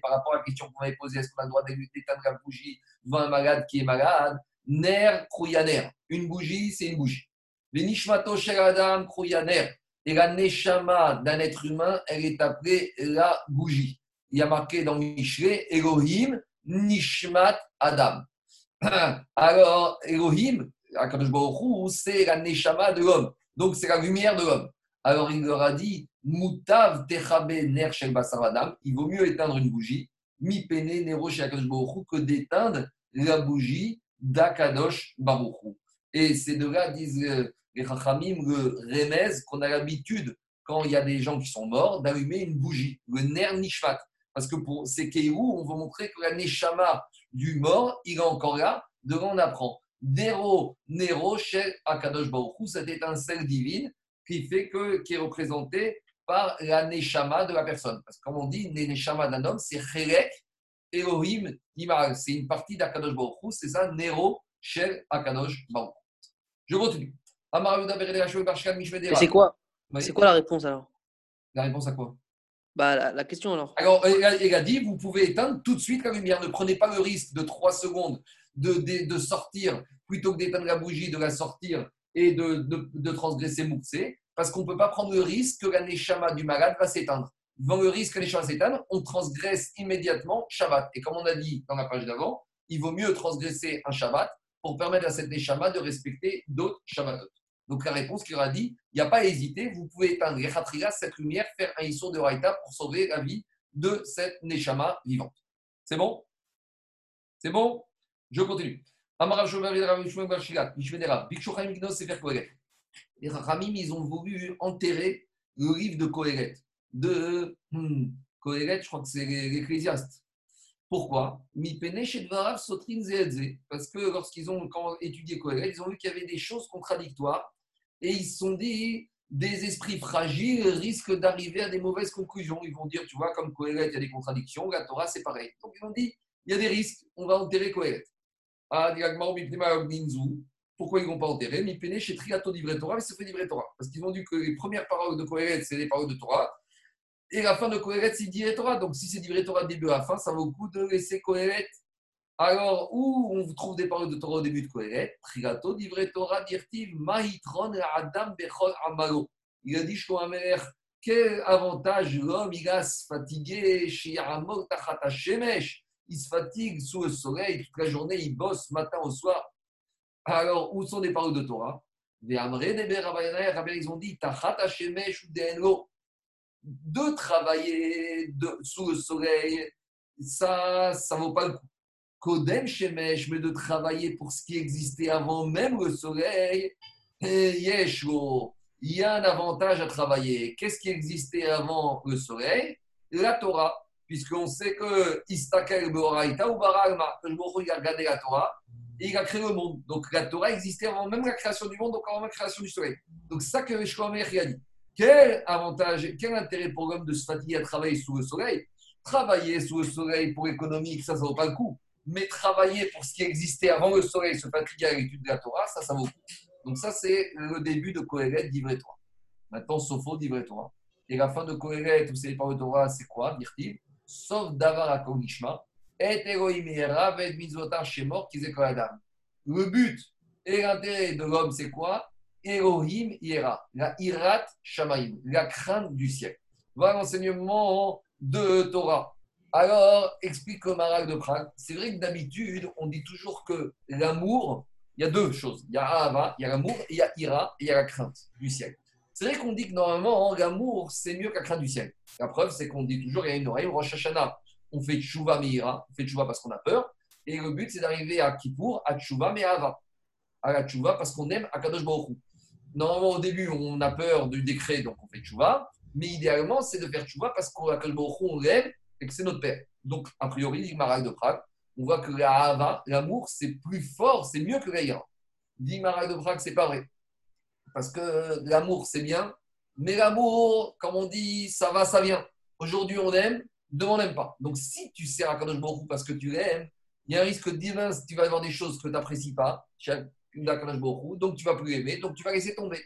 par rapport à la question qu'on avait posée, est-ce qu'on a le droit d'éteindre la bougie devant un malade qui est malade? Ner, Krouyaner. Une bougie, c'est une bougie. Les Nishmato Adam, Krouyaner. Et la Neshama d'un être humain, elle est appelée la bougie. Il y a marqué dans Mishlé, Elohim, Nishmat Adam. Alors, Elohim, c'est la Neshama de l'homme. Donc, c'est la lumière de l'homme. Alors, il leur a dit, Adam. Il vaut mieux éteindre une bougie, Mi Pene Nero que d'éteindre la bougie d'Akadosh Baruch Hu. Et c'est de là, disent les Chachamim, le qu'on a l'habitude, quand il y a des gens qui sont morts, d'allumer une bougie, le ner nishmat. Parce que pour ces Keirou, on veut montrer que la neshama du mort, il est encore là, de là on apprend. Nero, Nero, Shel Akadosh Baruch Hu, cette étincelle divine qui fait que, qui est représentée par la neshama de la personne. Parce que comme on dit, neshama d'un homme, c'est Chelek, Elohim, Imal. C'est une partie d'Akadosh Baruch Hu, c'est ça, Nero, Shel Akadosh Baruch Hu. Je continue. C'est quoi? Oui. C'est quoi la réponse alors? La réponse à quoi? Bah alors. Alors, il a, dit, vous pouvez éteindre tout de suite la lumière. Ne prenez pas le risque de 3 secondes de, sortir, plutôt que d'éteindre la bougie, de la sortir et de, transgresser Mouxé, parce qu'on ne peut pas prendre le risque que la Neshama du malade va s'éteindre. Devant le risque que la Neshama s'éteindre, on transgresse immédiatement Shabbat. Et comme on a dit dans la page d'avant, il vaut mieux transgresser un Shabbat pour permettre à cette Neshama de respecter d'autres Shabbatot. Donc la réponse qu'il a dit, il n'y a pas à hésiter, vous pouvez éteindre cette lumière, faire un Issour de Raïta pour sauver la vie de cette Neshama vivante. C'est bon? C'est bon? Je continue. Les Ramim, ils ont voulu enterrer le livre de Kohelet, de, hmm, Kohelet, je crois que c'est l'Ecclésiaste. Pourquoi? Parce que lorsqu'ils ont étudié Kohelet, ils ont vu qu'il y avait des choses contradictoires et ils se sont dit des esprits fragiles risquent d'arriver à des mauvaises conclusions. Ils vont dire, tu vois, comme Kohelet, il y a des contradictions, la Torah, c'est pareil. Donc ils ont dit, il y a des risques, on va enterrer Kohelet. Ah. Pourquoi ils ne vont pas enterrer? Mi pene chez Triato d'Ivre Torah, mais c'est fait d'Ivre Torah. Parce qu'ils ont dit que les premières paroles de Kohelet, c'est les paroles de Torah. Et la fin de Kohelet, c'est d'Ivre Torah. Donc si c'est d'Ivre Torah début à fin, ça vaut le coup de laisser Kohelet. Alors, où on trouve des paroles de Torah au début de Kohelet Triato d'Ivre Torah, dirtiv, Mahitron, Adam, Bechol, Amalo. Il a dit, Shloamer, quel avantage l'homme, il va se fatiguer Yaramot, Tachata Shemesh. Il se fatigue sous le soleil toute la journée, il bosse matin au soir. Alors, où sont les paroles de Torah? Ils ont dit, Tachata Shemesh ou Denlo de travailler de, sous le soleil, ça, ça vaut pas le coup. Kodem Shemesh, mais de travailler pour ce qui existait avant même le soleil, Yeshlo, il y a un avantage à travailler. Qu'est-ce qui existait avant le soleil? La Torah, puisqu'on sait que Istakel Beoraita ou Baralma, il a regardé la Torah et il a créé le monde. Donc la Torah existait avant même la création du monde, donc avant la création du soleil. Donc ça que Shlomer a dit. Quel avantage, quel intérêt pour l'homme de se fatiguer à travailler sous le soleil? Travailler sous le soleil pour l'économie, ça, ça vaut pas le coup. Mais travailler pour ce qui existait avant le soleil, se fatiguer à l'étude de la Torah, ça, ça vaut le. Donc ça, c'est le début de Kohelet d'Ivre Torah. Maintenant, Sopho d'Ivre Torah. Et la fin de Kohelet, vous savez, par le Torah, c'est quoi Dire-t-il Sauf Davar Akonishma, et Elohim Yera, Ved Mitzvotar Shemor, Kizekol Adam. Le but et l'intérêt de l'homme, c'est quoi? Elohim Yera, la Irat Shamaim, la crainte du ciel. Voilà l'enseignement de Torah. Alors, explique le Maral de Prague. C'est vrai que d'habitude, on dit toujours que l'amour, il y a deux choses. Il y a Ahava, il y a l'amour, il y a Ira, et il y a la crainte du ciel. C'est vrai qu'on dit que normalement, l'amour, c'est mieux que la crainte du ciel. La preuve, c'est qu'on dit toujours, il y a une oreille, Rosh Hashanah, on fait Tchouva Meira, on fait Tchouva parce qu'on a peur, et le but, c'est d'arriver à Kippour, à Tchouva Me'ava. À la parce qu'on aime Akadosh Baruch Hu. Normalement, au début, on a peur du décret, donc on fait Tchouva, mais idéalement, c'est de faire Tchouva parce qu'on Akadosh Baruch Hu, on l'aime, et que c'est notre père. Donc, a priori, dit Maral de Prague, on voit que la l'amour, c'est plus fort, c'est mieux que la ira. Dit Maral de Prague, c'est pas vrai. Parce que l'amour, c'est bien, mais l'amour, comme on dit, ça va, ça vient. Aujourd'hui, on aime, demain, on n'aime pas. Donc, si tu sers à Kadosh Baruch parce que tu l'aimes, il y a un risque divin, tu vas avoir des choses que tu n'apprécies pas, donc tu vas plus aimer, donc tu vas laisser tomber.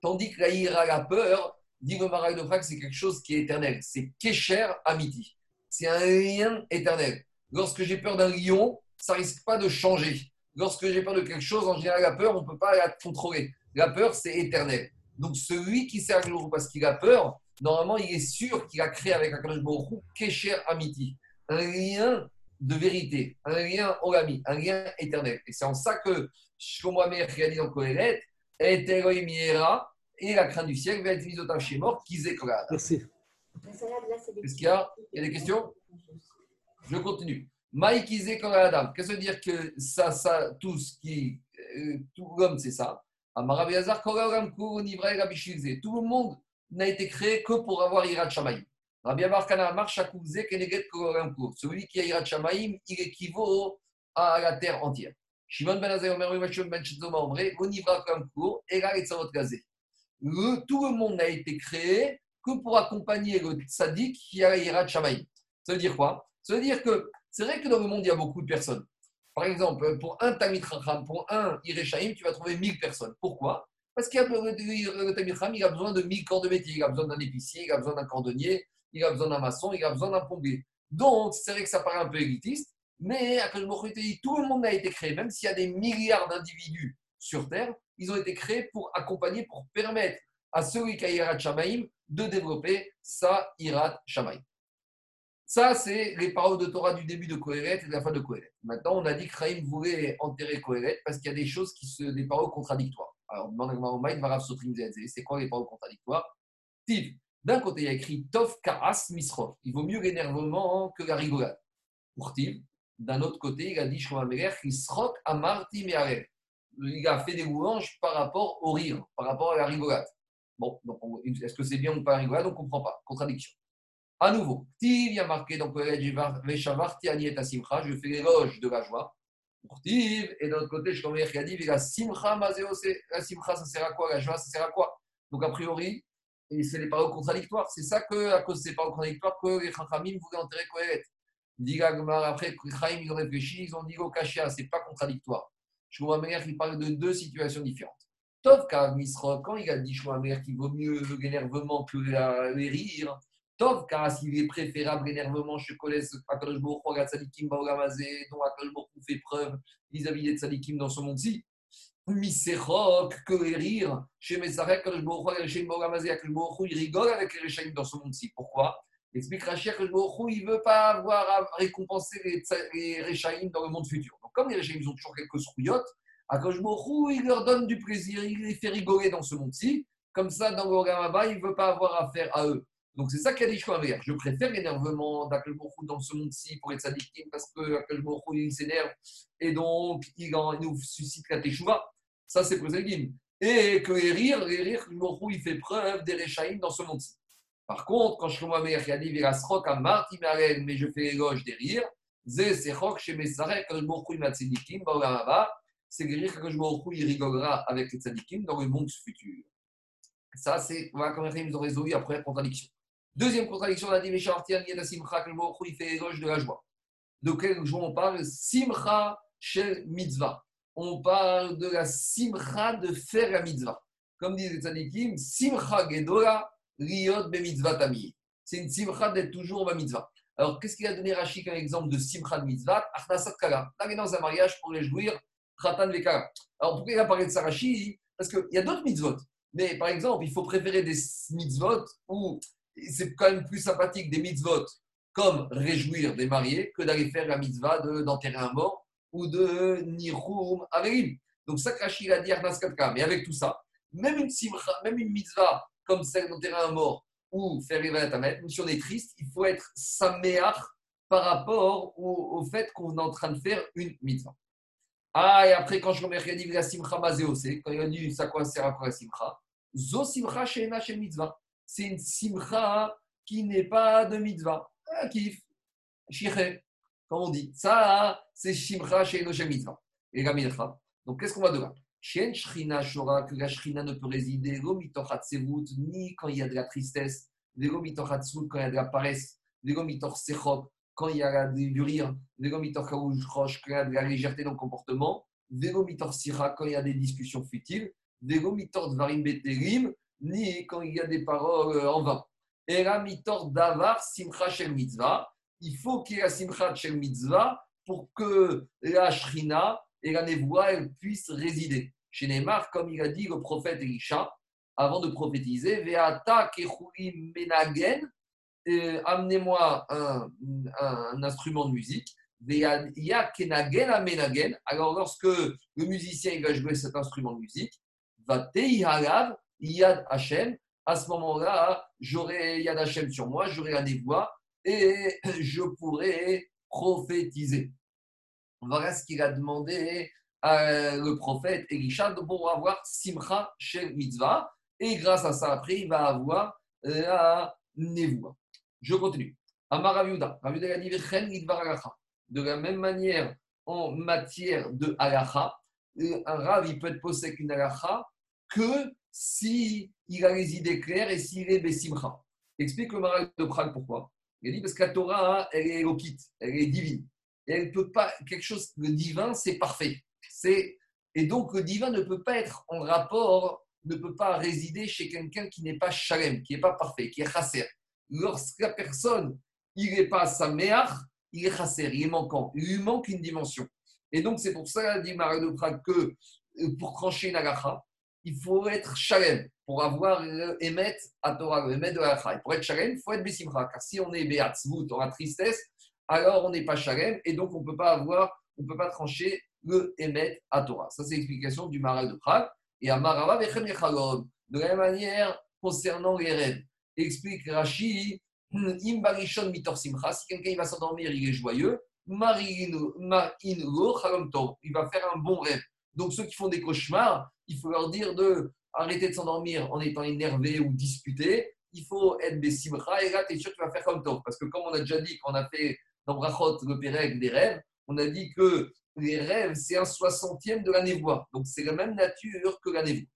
Tandis que la ira, la peur, dit de Prague, c'est quelque chose qui est éternel. C'est Kesher Amiti. C'est un lien éternel. Lorsque j'ai peur d'un lion, ça risque pas de changer. Lorsque j'ai peur de quelque chose, en général, la peur, on ne peut pas la contrôler. La peur, c'est éternel. Donc, celui qui sert à parce qu'il a peur, normalement, il est sûr qu'il a créé avec Akadosh Baruch Kesher Amiti. Un lien de vérité, un lien olami, un lien éternel. Et c'est en ça que Shlomo qui a dit dans Kohelet, et la crainte du ciel va être mise au chez mort, qui Merci. Qu'est-ce qu'il y a Il y a des questions? Je continue. Maïkizé Adam. Qu'est-ce que veut dire que ça, ça, tout ce qui. euh, tout l'homme, c'est ça? Rabbi Shilze. Tout le monde n'a été créé que pour avoir Irat Shamaim. Rabbi Abar Kana Amar Shakouze Keneget Koraoram Kou. Celui qui a Irat Shamaim, il équivaut à la terre entière. Shimon ben Azay Omer Machon ben Chitzoma Omre, Onivra Koraoram Kou, Ega et Tzavot Gazé. Tout le monde n'a été créé que pour accompagner le tzaddik qui a Irat Shamaim. Ça veut dire quoi? Ça veut dire que c'est vrai que dans le monde, il y a beaucoup de personnes. Par exemple, pour un Tamit Racham, pour un Ireshaim, tu vas trouver 1000 personnes. Pourquoi? Parce a le, Tamit il a besoin de 1000 corps de métier. Il a besoin d'un épicier, il a besoin d'un cordonnier, il a besoin d'un maçon, il a besoin d'un plombier. Donc, c'est vrai que ça paraît un peu élitiste, mais à tout le monde a été créé, même s'il y a des milliards d'individus sur Terre, ils ont été créés pour accompagner, pour permettre à celui qui a Irat Shamaim de développer sa Irat Shamaim. Ça, c'est les paroles de Torah du début de Kohelet et de la fin de Kohelet. Maintenant, on a dit que Chaim voulait enterrer Kohelet parce qu'il y a des choses qui se, des paroles contradictoires. Alors, on demande à c'est quoi les paroles contradictoires? Tiv, d'un côté, il y a écrit Tov Karas Misrov. Il vaut mieux l'énervement que la rigolade. Pour Tiv, d'un autre côté, il a dit Mearev. Il a fait des louanges par rapport au rire, par rapport à la rigolade. Bon, est-ce que c'est bien ou pas la rigolade On ne comprend pas. Contradiction. À nouveau, il y a marqué dans je fais l'éloge de la joie. Et de l'autre côté, je tombe qui a dit, la Simcha la Simcha, ça sert à quoi? La joie, ça sert à quoi? Donc, a priori, c'est les paroles contradictoires. C'est ça que, à cause de ces paroles contradictoires, que les Chachamim voulaient enterrer Kohelet. Après, Chaim, ils ont réfléchi, ils ont dit, au Kashia, c'est pas contradictoire. Shmuel il parle de deux situations différentes. Tov Misro, quand il a dit Shmuel qu'il vaut mieux l'énervement que les rires, Tov s'il est préférable l'énervement, je connais Akadosh Baruch Hu, Tzadikim Baolamazé, dont Akadosh Baruch fait preuve vis-à-vis des Tzadikim dans ce monde-ci. Miserok, que les rires, chez Mesarek, Akadosh Baruch Hu, Akadosh Baruch Hu, il rigole avec les Rechaim dans ce monde-ci. Pourquoi? Explique Rachid que il ne veut pas avoir à récompenser les, les Rechaim dans le monde futur. Donc, comme les Rechaim ont toujours quelques scrouillottes, Akadosh Baruch Hu, il leur donne du plaisir, il les fait rigoler dans ce monde-ci. Comme ça, dans le Ogamaba, il ne veut pas avoir affaire à eux. Donc, c'est ça qu'a dit Shmuel. Je préfère l'énervement d'Akadosh Baruch Hu dans ce monde-ci pour être sadikim parce que Akadosh Baruch Hu, il s'énerve et donc il, en- nous suscite la teshuva. Ça, c'est Zagim. Et que les rires, les rires, il fait preuve des dans ce monde-ci. Par contre, quand je vois Meir a dit Virasrok à Marti mais je fais l'éloge des rires, Zé Sechok chez Messarek, quand je me c'est rires quand je il rigolera avec les tzedikim dans le monde futur. Ça, c'est, voilà comment ils ont résolu la première contradiction. Deuxième contradiction, on a dit Meshartian Yena Simcha, que retrouve, il fait l'éloge de la joie. De quelle joie on parle? Simcha Shel Mitzvah. On parle de la Simcha de faire la mitzvah. Comme disent les tzadikim, Simcha Gedola, Riot be mitzvah tamir. C'est une simcha d'être toujours ma mitzvah. Alors, qu'est-ce qu'il a donné Rachid comme exemple de simcha de mitzvah? Achnasat kala. On est dans un mariage pour les jouir, Alors, pourquoi il a parlé de ça, Rachid Parce qu'il y a d'autres mitzvot. Mais par exemple, il faut préférer des mitzvot où c'est quand même plus sympathique des mitzvot comme réjouir des mariés que d'aller faire la mitzvah de- d'enterrer un mort ou de nirum averim. Donc, ça, Rachid a dit Achnasat kala. Mais avec tout ça, même une, même une mitzvah comme celle d'enterrer un mort ou faire les à même si on est triste, il faut être saméach par rapport au fait qu'on est en train de faire une mitzvah. Ah, et après, quand je remercie dit la simcha mazéosé, quand il a dit ça quoi la simcha, zo simcha sheena shel mitzvah. C'est une simcha qui n'est pas de mitzvah. Ah, kiff, shiré, comme on dit. Ça, c'est simcha sheena shel mitzvah. Et la milcha. Donc, qu'est-ce qu'on va devoir Shen Shrina Shora, que la Shrina ne peut résider, Lo Mitoch Hatzevut, ni quand il y a de la tristesse, Vego Mitoch Hatzvut, quand il y a de la paresse, Vego Mitoch Sechok, quand il y a du rire, Karouj Roche, quand il y a de la légèreté dans le comportement, Vego Mitoch Sira, quand il y a des discussions futiles, Vego Mitoch Dvarim Beterim, ni quand il y a des paroles euh, en vain. Davar Simcha Shel Mitzvah, il faut qu'il y ait la Simcha Shel Mitzvah pour que la Shrina et la névoie elle puisse résider. Chez Neymar, comme il a dit le prophète Elisha, avant de prophétiser, Veata kechurim menagen, amenez-moi un, instrument de musique. Alors, lorsque le musicien va jouer cet instrument de musique, va yad Hashem. À ce moment-là, j'aurai yad Hashem sur moi, j'aurai la névoie et je pourrai prophétiser. Voilà ce qu'il a demandé à le prophète Elisha pour avoir Simcha chez Mitzvah. Et grâce à ça, après, il va avoir la Nevoa. Je continue. Amar Raviuda. Raviuda a dit. De la même manière, en matière de Halacha, euh, un Rav, peut être posé qu'une Halacha que s'il a les idées claires et s'il est Bessimcha. Explique le Maral de Prague pourquoi. Il dit parce que la Torah, hein, elle est lokite, elle est divine. Et elle peut pas, quelque chose, le divin, c'est parfait. Et donc, le divin ne peut pas être en rapport, ne peut pas résider chez quelqu'un qui n'est pas shalem, qui n'est pas parfait, qui est chasser. Lorsque la personne, il n'est pas sa mère, il est chasser, il est manquant, il lui manque une dimension. Et donc, c'est pour ça, dit Marie de Prague, que euh, pour trancher une agacha, il faut être shalem pour avoir émet à Torah, émet de la Et pour être shalem, il faut être bessimcha. Car si on est beatzvut, on a tristesse, alors on n'est pas shalem et donc on ne peut pas avoir, on peut pas trancher le émet à Torah. Ça, c'est l'explication du Maral de Prague. Et à Marava. De la même manière, concernant les rêves, explique Rashi, Im barishon mitor simcha, si quelqu'un va s'endormir, il est joyeux, il va faire un bon rêve. Donc ceux qui font des cauchemars, il faut leur dire de arrêter de s'endormir en étant énervé ou disputé. il faut être Bessimra, et là, tu es sûr que tu vas faire comme toi. Parce que comme on a déjà dit, quand on a fait dans Brachot le Pérec des rêves, on a dit que les rêves, c'est un soixantième de la névoie. Donc, c'est la même nature que la névoie.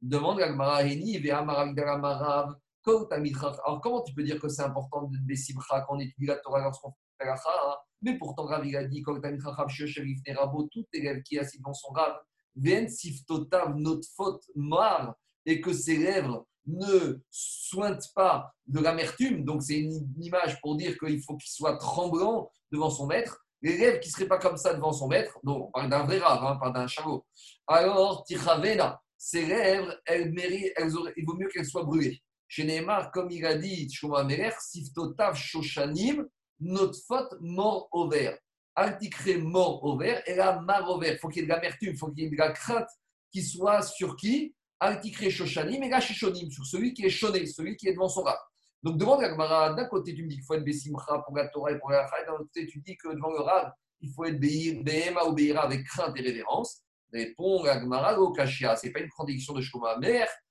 Demande à Gmaraheni, Vea Maravigdala Marav, alors, comment tu peux dire que c'est important de Bessimra quand on étudie la Torah lorsqu'on fait la hein? Mais pourtant, Rav, il a dit, tout élève qui est assis dans son Rav, Ven Siftotav, notre faute, mar, et que ses lèvres ne sointent pas de l'amertume, donc c'est une image pour dire qu'il faut qu'il soit tremblant devant son maître, les lèvres qui ne seraient pas comme ça devant son maître, donc on parle d'un vrai rave, hein, pas d'un chameau, alors Tichavena, ses lèvres, elles méritent, elles auraient, il vaut mieux qu'elles soient brûlées. Chez Neymar, comme il a dit, Shomamer, Siftotav Shoshanim, notre faute mort au vert. Altikre mort au vert et la mar au vert. Il faut qu'il y ait de l'amertume, il faut qu'il y ait de la crainte qui soit sur qui? Altikre Shoshanim et la Shishonim, sur celui qui est choné, celui qui est devant son rat. Donc devant la Gemara, d'un côté tu me dis qu'il faut être Bessimcha pour la Torah et pour la Chai, d'un autre côté tu dis que devant le Rav, il faut être Behema ou avec crainte et révérence. Répond la Gemara, ce n'est pas une contradiction de Shkoma Mer, Haberaba Chacham.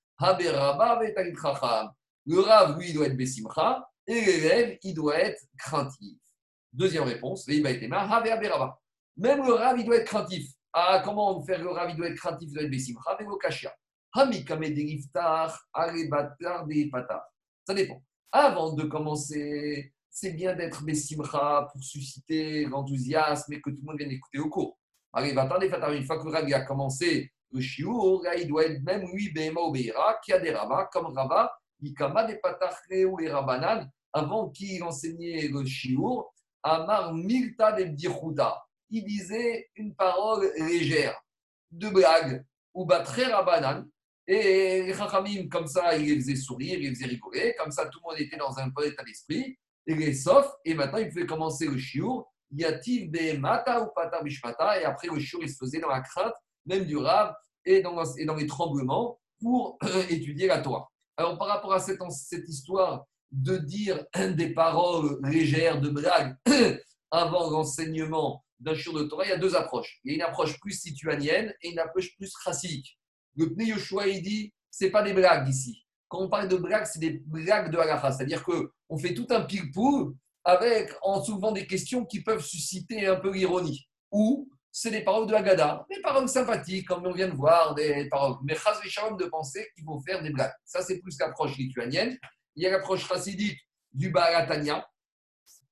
Le Rav, lui, il doit être Bessimcha et l'élève, il doit être craintif. Deuxième réponse, Même le Rav, il doit être craintif. Ah, comment faire le Rav, il doit être craintif, il doit être Bessimcha, avec le Kashia. Ça dépend. Avant de commencer, c'est bien d'être Bessimcha pour susciter l'enthousiasme et que tout le monde vienne écouter au cours. Une fois que le Rav a commencé le là, il doit être même lui, Bema ou qui a des rabbins, comme Rava, Ikama des Patachreu et Rabanan, avant qu'il enseignait le Shiur, Amar Milta de Bdichuda. Il disait une parole légère, de blague, ou Batre Rabanan, et les Chachamim, comme ça, il les faisait sourire, il les faisait rigoler. Comme ça, tout le monde était dans un bon état d'esprit. Et les sauf. Et maintenant, il pouvait commencer le shiur. Yativ mata ou pata bishmata. Et après, le shiur, il se faisait dans la crainte, même du rave, et dans, les tremblements, pour étudier la Torah. Alors, par rapport à cette, histoire de dire des paroles légères, de blagues, avant l'enseignement d'un shiur de Torah, il y a deux approches. Il y a une approche plus situanienne et une approche plus chassidique. Le Pnei Yoshua, il dit, c'est pas des blagues ici. Quand on parle de blagues, c'est des blagues de halacha. C'est-à-dire qu'on fait tout un pile-poule en soulevant des questions qui peuvent susciter un peu l'ironie. Ou c'est des paroles de Haggadah, des paroles sympathiques, comme on vient de voir, des paroles. Mais chas de penser qu'il faut faire des blagues. Ça, c'est plus l'approche lituanienne. Il y a l'approche chassidique du Baratania.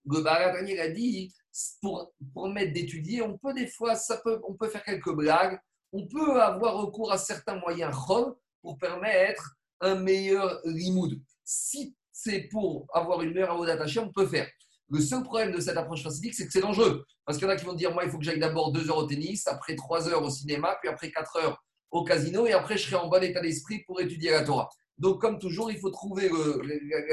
Le Baratania, a dit, pour, pour mettre d'étudier, on peut des fois, ça peut, on peut faire quelques blagues, on peut avoir recours à certains moyens pour permettre un meilleur limoud. Si c'est pour avoir une meilleure avodat on peut faire. Le seul problème de cette approche facilitique, c'est que c'est dangereux. Parce qu'il y en a qui vont dire, moi, il faut que j'aille d'abord deux heures au tennis, après trois heures au cinéma, puis après quatre heures au casino, et après, je serai en bon état d'esprit pour étudier la Torah. Donc, comme toujours, il faut trouver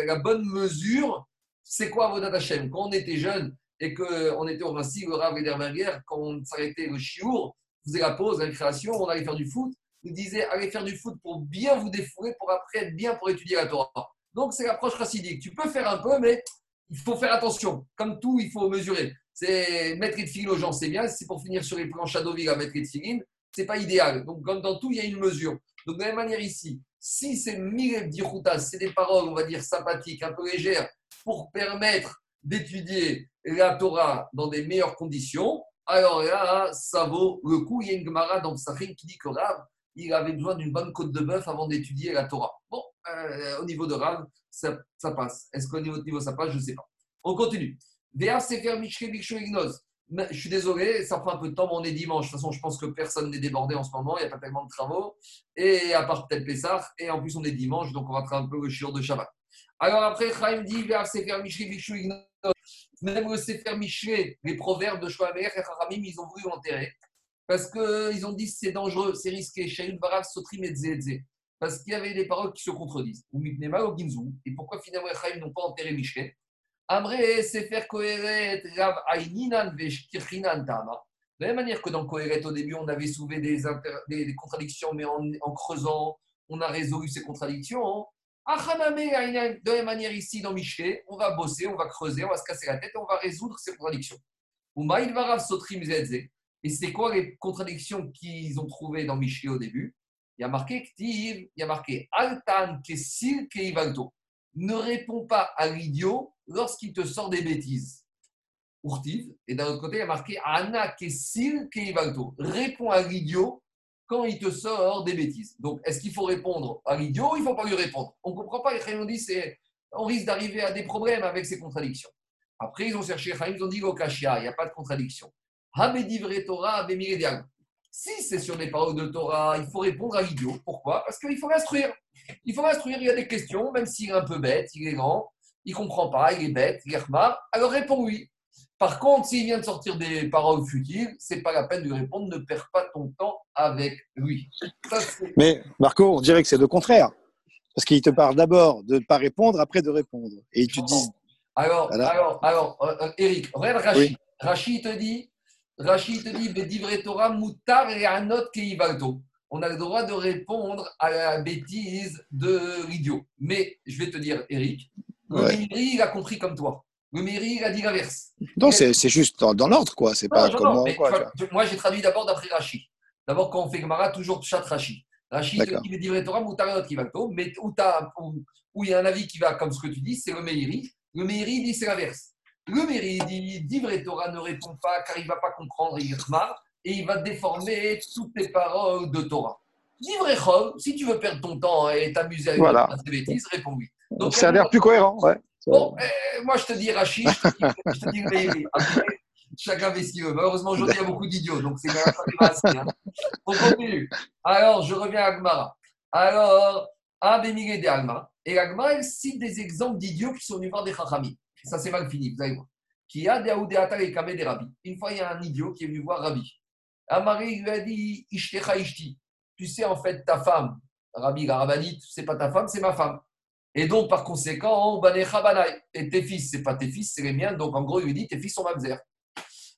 la, bonne mesure. C'est quoi Avodat Hashem? Quand on était jeune et qu'on était au Rassi, le Rav Ederberger, quand on s'arrêtait le chiour, faisait la pause, la création, on allait faire du foot. Il disait allez faire du foot pour bien vous défouler, pour après être bien pour étudier la Torah. Donc c'est l'approche racidique. Tu peux faire un peu, mais il faut faire attention. Comme tout, il faut mesurer. C'est mettre de filines aux gens, c'est bien. C'est pour finir sur les planches à Deauville à mettre de filines, c'est pas idéal. Donc comme dans tout, il y a une mesure. Donc de la même manière ici, si c'est mille diroutas, c'est des paroles, on va dire sympathiques, un peu légères, pour permettre d'étudier la Torah dans des meilleures conditions, alors là, ça vaut le coup. Il y a une Gemara dans qui dit que Rav, il avait besoin d'une bonne côte de bœuf avant d'étudier la Torah. Bon, euh, au niveau de Rav, ça, passe. Est-ce qu'au niveau de niveau ça passe? Je ne sais pas. On continue. Je suis désolé, ça prend un peu de temps, mais on est dimanche. De toute façon, je pense que personne n'est débordé en ce moment, il n'y a pas tellement de travaux. Et à part peut-être Pessah, et en plus on est dimanche, donc on va faire un peu le shiur de Shabbat. Alors après, Chaim dit même le Sefer Michelet, les proverbes de Shoamer et Haramim, ils ont voulu l'enterrer. Parce qu'ils ont dit c'est dangereux, c'est risqué. Sotrim Parce qu'il y avait des paroles qui se contredisent. Ou ou. Et pourquoi finalement les n'ont pas enterré Tama. De la même manière que dans Kohéret, au début, on avait soulevé des, contradictions, mais en, creusant, on a résolu ces contradictions. De la même manière ici dans Michelet, on va bosser, on va creuser, on va se casser la tête et on va résoudre ces contradictions. Et c'est quoi les contradictions qu'ils ont trouvées dans Michelet au début? Il y a marqué il y a marqué Altan Kessil Keivalto. ne réponds pas à l'idiot lorsqu'il te sort des bêtises. Urtiv. Et d'un autre côté, il a marqué Anna Kessil Keivalto. Réponds à l'idiot quand il te sort des bêtises. Donc, est-ce qu'il faut répondre à l'idiot ou il ne faut pas lui répondre? On ne comprend pas. Les Chaim dit c'est on risque d'arriver à des problèmes avec ces contradictions. Après, ils ont cherché, ils ont dit Lokashia, il n'y a pas de contradiction. Habedivre Torah, Si c'est sur des paroles de Torah, il faut répondre à l'idiot. Pourquoi? Parce qu'il faut l'instruire. Il faut l'instruire, il y a des questions, même s'il est un peu bête, il est grand, il ne comprend pas, il est bête, il est remar, alors réponds-lui. Par contre, s'il vient de sortir des paroles futiles, c'est pas la peine de lui répondre, ne perds pas ton temps avec lui. Ça, Mais Marco, on dirait que c'est le contraire. Parce qu'il te parle d'abord de ne pas répondre, après de répondre. Et te dit, Alors, Voilà. alors, alors, euh, euh, Eric, regarde Rachid. Rachid te dit, Rachid te dit, Bedivre Torah mutar et anot keivalto. On a le droit de répondre à la bêtise de l'idiot. Mais je vais te dire, Eric, le Ouais. Il a compris comme toi. Le Meiri, il a dit l'inverse. non, c'est c'est juste dans, dans l'ordre, quoi. C'est pas Non, comment. non, mais quoi, vois, moi, j'ai traduit d'abord d'après Rachid. D'abord, quand on fait Gemara, toujours chat Rachid. Rachid te dit Bedivre Torah mutar et anot keivalto. Mais où- où il y a un avis qui va comme ce que tu dis, c'est le Meiri. Le Meiri dit c'est l'inverse. Le Meiri dit Divre Torah ne répond pas car il ne va pas comprendre, marre, et il va déformer toutes les paroles de Torah. Divre si tu veux perdre ton temps et t'amuser avec Voilà. ces bêtises, réponds-lui. vois. Donc, Ça a l'air plus cohérent, ouais. Bon, euh, moi je te dis Rachid, je te dis, je te dis. Après, chacun fait ce qu'il veut. Malheureusement, aujourd'hui, il y a beaucoup d'idiots, donc c'est pas pas assez. Hein. On continue. Alors, je reviens à Agmara. Alors, Abemigé de Agma. Et Agma, elle cite des exemples d'idiots qui sont venus voir des Chachami. Ça, c'est mal fini, vous allez voir. Qui a et des Rabbi. Une fois, il y a un idiot qui est venu voir Rabbi. Amari lui a dit Ishtecha Ishti. Tu sais, en fait, ta femme, Rabbi, la rabbinite, c'est pas ta femme, c'est ma femme. Et donc, par conséquent. Et tes fils, c'est pas tes fils, c'est les miens. Donc, en gros, il lui dit tes fils sont mamzer.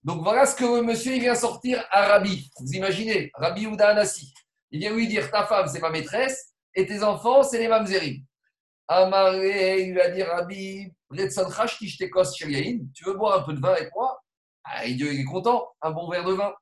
Donc, voilà ce que le monsieur il vient sortir à Rabbi. Vous imaginez, Rabbi Ouda Anassi. Il vient lui dire ta femme, c'est ma maîtresse, et tes enfants, c'est les mamzerim. Amaré, il lui a dit Rabbi, Tu veux boire un peu de vin avec moi? Ah, il est content, un bon verre de vin.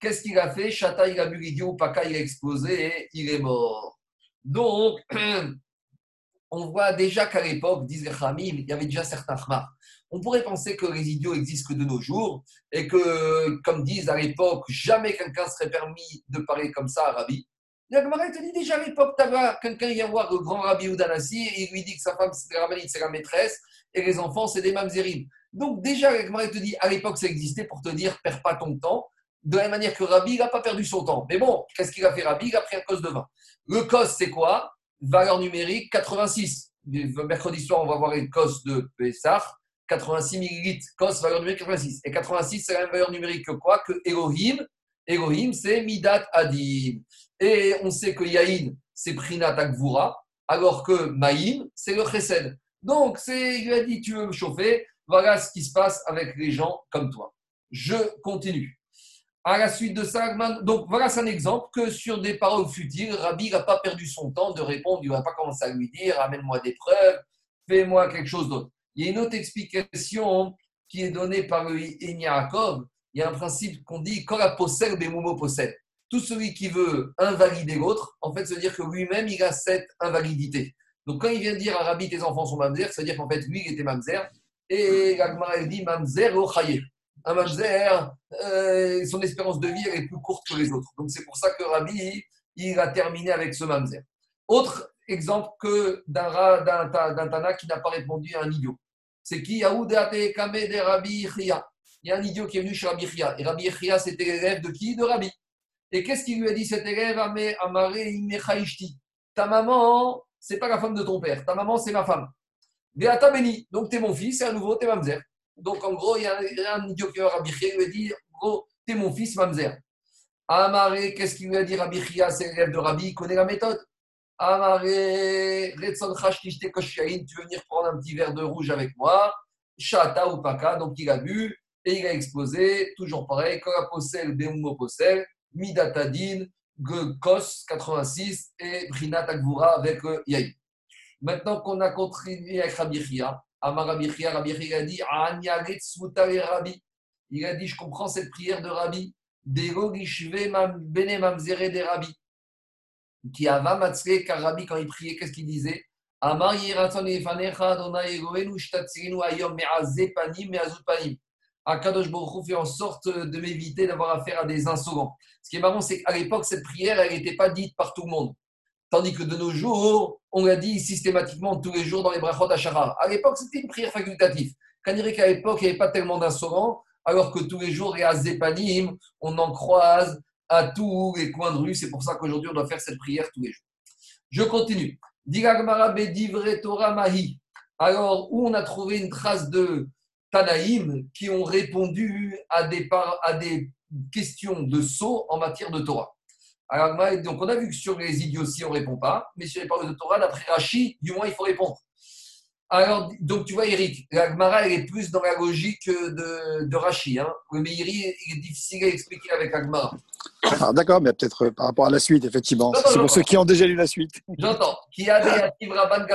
Qu'est-ce qu'il a fait? Chata, il a bu l'idiot, Paka, il a explosé et il est mort. Donc, on voit déjà qu'à l'époque, disent les Khamim, il y avait déjà certains khmar. On pourrait penser que les idiots existent que de nos jours et que, comme disent à l'époque, jamais quelqu'un serait permis de parler comme ça à. La Gemara, te dit déjà à l'époque, quelqu'un vient voir le grand Rabbi Oudanassi et il lui dit que sa femme, c'est la c'est la maîtresse et les enfants, c'est des mamzerim. Donc déjà, la te dit à l'époque, ça existait pour te dire, perds pas ton temps. De la même manière que Rabbi, il n'a pas perdu son temps. Mais bon, qu'est-ce qu'il a fait Rabbi? Il a pris un cos de vin. Le cos, c'est quoi? Valeur numérique 86. Mercredi soir, on va voir les cos de Pessah. 86 millilitres, cos, valeur numérique 86. Et 86, c'est la même valeur numérique que quoi? Que Elohim. Elohim, c'est Midat Adim. Et on sait que Yahin, c'est Prinat Akvura, alors que Maïm, c'est le Chesed. Donc, c'est, il a dit, tu veux me chauffer, voilà ce qui se passe avec les gens comme toi. Je continue. À la suite de ça, donc voilà, c'est un exemple que sur des paroles futiles, Rabbi n'a pas perdu son temps de répondre, il ne va pas commencer à lui dire, amène-moi des preuves, fais-moi quelque chose d'autre. Il y a une autre explication qui est donnée par le Yaakov. Il y a un principe qu'on dit, quand la possède, Bemumo possède. Tout celui qui veut invalider l'autre, en fait, se dire que lui-même, il a cette invalidité. Donc, quand il vient dire à Rabbi, tes enfants sont mamzer, c'est-à-dire qu'en fait, lui, il était mamzer. Et l'Agmara, elle dit mamzer au Un mamzer, euh, son espérance de vie, elle est plus courte que les autres. Donc, c'est pour ça que Rabbi, il a terminé avec ce mamzer. Autre exemple que d'un d'un d'un Tana qui n'a pas répondu à un idiot. C'est qui? De Rabbi. Il y a un idiot qui est venu chez Rabbi Chia. Et Rabbi Chia, c'était l'élève de qui? De Rabbi. Et qu'est-ce qu'il lui a dit cet élève. Ta maman, c'est pas la femme de ton père. Ta maman, c'est ma femme. Beata Beni. Donc, t'es mon fils et à nouveau, t'es mamzer. Donc, en gros, il y a un, idiot qui lui a dit En gros, t'es mon fils, mamzer. Amare, qu'est-ce qu'il lui a dit Rabbi Chia C'est l'élève de Rabbi, il connaît la méthode. Amare, Retson Chashtishte Koshain, tu veux venir prendre un petit verre de rouge avec moi? Chata ou Paka, donc il a bu et il a explosé, toujours pareil, Kola Posel, Beumo Posel, Midatadin, Kos 86 et Brinat Agvura avec euh, Yaï. Maintenant qu'on a continué avec Rabbi Chia, Amar Rabbi Chia, Rabbi Chia a dit Rabbi. Il a dit Je comprends cette prière de Rabbi. Dego Bene Mamzere de Rabbi. Qui ava Matzre, car Rabbi, quand il priait, qu'est-ce qu'il disait? Amar yiratzon lefanecha Adonai hayom me'azeh panim me'azut panim. Akadosh Baruch fait en sorte de m'éviter d'avoir affaire à des insolents. Ce qui est marrant, c'est qu'à l'époque, cette prière, elle n'était pas dite par tout le monde. Tandis que de nos jours, on l'a dit systématiquement tous les jours dans les brachot Hachara. À l'époque, c'était une prière facultative. Quand on dirait qu'à l'époque, il n'y avait pas tellement d'insolents, alors que tous les jours, les azépanim, on en croise à tous les coins de rue. C'est pour ça qu'aujourd'hui, on doit faire cette prière tous les jours. Je continue. Alors, où on a trouvé une trace de Tanaïm qui ont répondu à des, questions de saut en matière de Torah. Alors, donc, on a vu que sur les idioties, on ne répond pas, mais sur les paroles de Torah, d'après Rashi, du moins, il faut répondre. Alors, donc, tu vois, Eric, la Gemara, elle est plus dans la logique de, de Rashi. Hein. Le il est difficile à expliquer avec la Gemara. Ah, D'accord, mais peut-être euh, par rapport à la suite, effectivement. C'est pour ceux qui ont déjà lu la suite. J'entends. Qui a des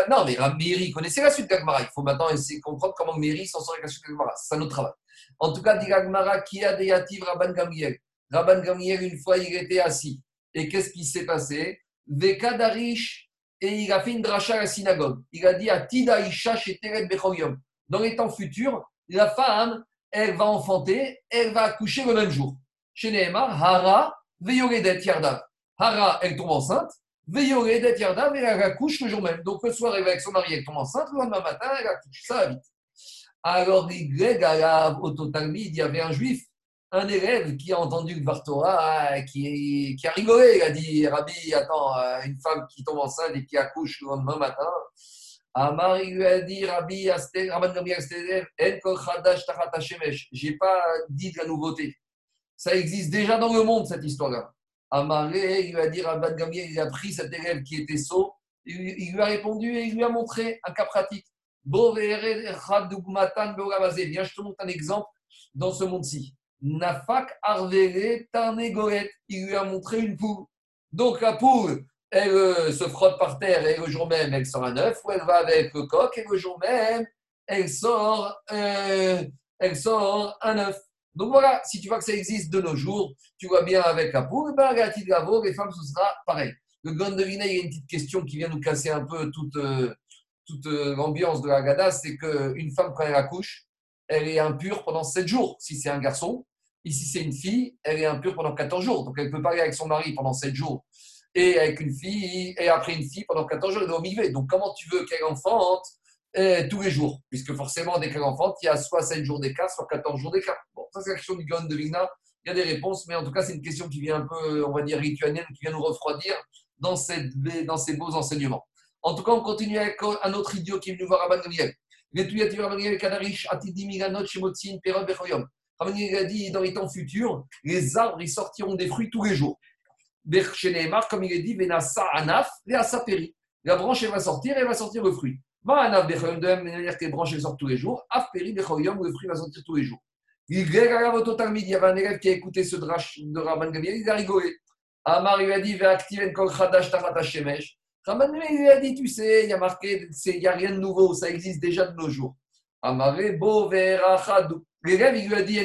Non, mais Meiri connaissait la suite Gemara. Il faut maintenant essayer de comprendre comment Meiri s'en sort avec la suite Gemara. C'est un autre travail. En tout cas, dit la Gemara, qui a des actifs Rabban Gamliel? Rabban Gamliel, une fois, il était assis. Et qu'est-ce qui s'est passé? Veka Darish, et il a fait une dracha à la synagogue. Il a dit à Tida Isha chez Teret Bechoyom. Dans les temps futurs, la femme, elle va enfanter, elle va accoucher le même jour. Chez Nehemar, Hara, Veyoredet Yarda. Hara, elle tombe enceinte. Veyoredet Yarda, mais elle accouche le jour même. Donc le soir, elle va avec son mari, elle tombe enceinte. Le lendemain matin, elle accouche. Ça va vite. Alors, les au Talmud, il y avait un juif, un élève qui a entendu le Vartora, euh, qui, qui a rigolé. Il a dit Rabbi, attends, euh, une femme qui tombe enceinte et qui accouche le lendemain matin. Amar, il lui a dit Rabbi, Rabban Gamliel. J'ai pas dit de la nouveauté. Ça existe déjà dans le monde, cette histoire-là. Amaré, il lui a dit Rabban Gamliel, il a pris cet élève qui était sot, il, lui- a répondu et il lui a montré un cas pratique. Viens, je te montre un exemple dans ce monde-ci. Nafak arvere tarnegoret. Il lui a montré une poule. Donc la poule, elle euh, se frotte par terre et le jour même, elle sort un œuf, ou elle va avec le coq et le jour même, elle sort, euh, elle sort un œuf. Donc voilà, si tu vois que ça existe de nos jours, tu vois bien avec la poule, ben, la petite gavo, les femmes, ce sera pareil. Le Gon de Vina, il y a une petite question qui vient nous casser un peu toute, euh, euh, l'ambiance de la Gada, c'est qu'une femme, quand elle accouche, elle est impure pendant 7 jours, si c'est un garçon. Ici, c'est une fille, elle est impure pendant 14 jours. Donc, elle peut pas aller avec son mari pendant 7 jours et avec une fille, et après une fille pendant 14 jours, elle au milieu. Donc, comment tu veux qu'elle enfante euh, tous les jours? Puisque forcément, dès qu'elle enfante, il y a soit 7 jours d'écart, soit 14 jours d'écart. Ça, c'est la question du Gaon de Vigna. Il y a des réponses, mais en tout cas, c'est une question qui vient un peu, on va dire, lituanienne, qui vient nous refroidir dans, cette, dans ces beaux enseignements. En tout cas, on continue avec un autre idiot qui est venu voir Rabban Gamliel. Rabban Gamliel a dit, dans les temps futurs, les arbres, ils sortiront des fruits tous les jours. Comme il est dit, Venasa Anaf, Veasa Peri. La branche, elle va sortir, elle va sortir le fruit. Va Anaf de la manière que les branches, sortent tous les jours. Af Peri Bechoyom, le fruit va sortir tous les jours. Il y avait un élève qui a écouté ce drash de Rabban Gamliel, il a rigolé. Amar lui a dit. Rabban Gamliel lui a dit Tu sais, il y a marqué, il n'y a rien de nouveau, ça existe déjà de nos jours. Amare bo. L'élève, il lui a dit.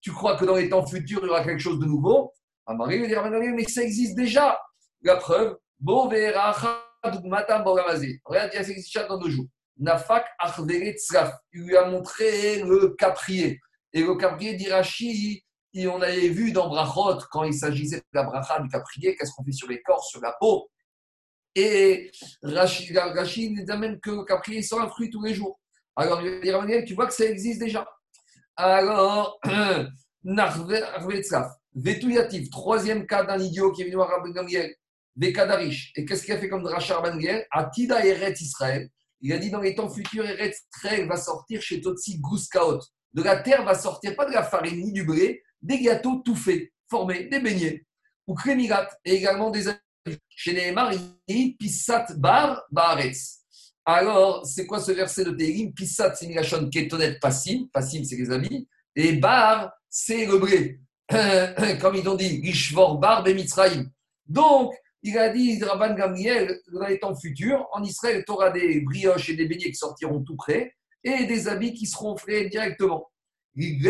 Tu crois que dans les temps futurs, il y aura quelque chose de nouveau? Amar lui a dit Rabban Gamliel, mais ça existe déjà. La preuve Bo ve'rachadu matam. Regarde, ça existe déjà dans nos jours. Nafak tzraf. Il lui a montré le caprier. Et le caprier d'Irachi, on avait vu dans Brachot, quand il s'agissait de la bracha du caprier, qu'est-ce qu'on fait sur les corps, sur la peau. Et Rachid, Rachid nous amène que le caprier sort un fruit tous les jours. Alors, il va dire à tu vois que ça existe déjà. Alors, Narvetzaf, Vetouyatif, troisième cas d'un idiot qui est venu voir Rabban Gamliel, Vekadarish. Et qu'est-ce qu'il a fait comme Rabban Gamliel? Atida Eret Israël. Il a dit dans les temps futurs, Eret Israël va sortir chez Totsi Gouskaot. De la terre va sortir, pas de la farine ni du blé, des gâteaux tout faits, formés, des beignets, ou crémigat, et également des. Chez Nehemar, il Pissat bar baaretz. Alors, c'est quoi ce verset de Télim Pissat, c'est Milachon Ketonet Passim, Passim, c'est les amis, et bar, c'est le blé. Comme ils ont dit, Rishvor bar bemitzraïm. Donc, il a dit, Rabban Gamliel, dans les temps futurs, en Israël, tu auras des brioches et des beignets qui sortiront tout près, et des habits qui seront faits directement. Il a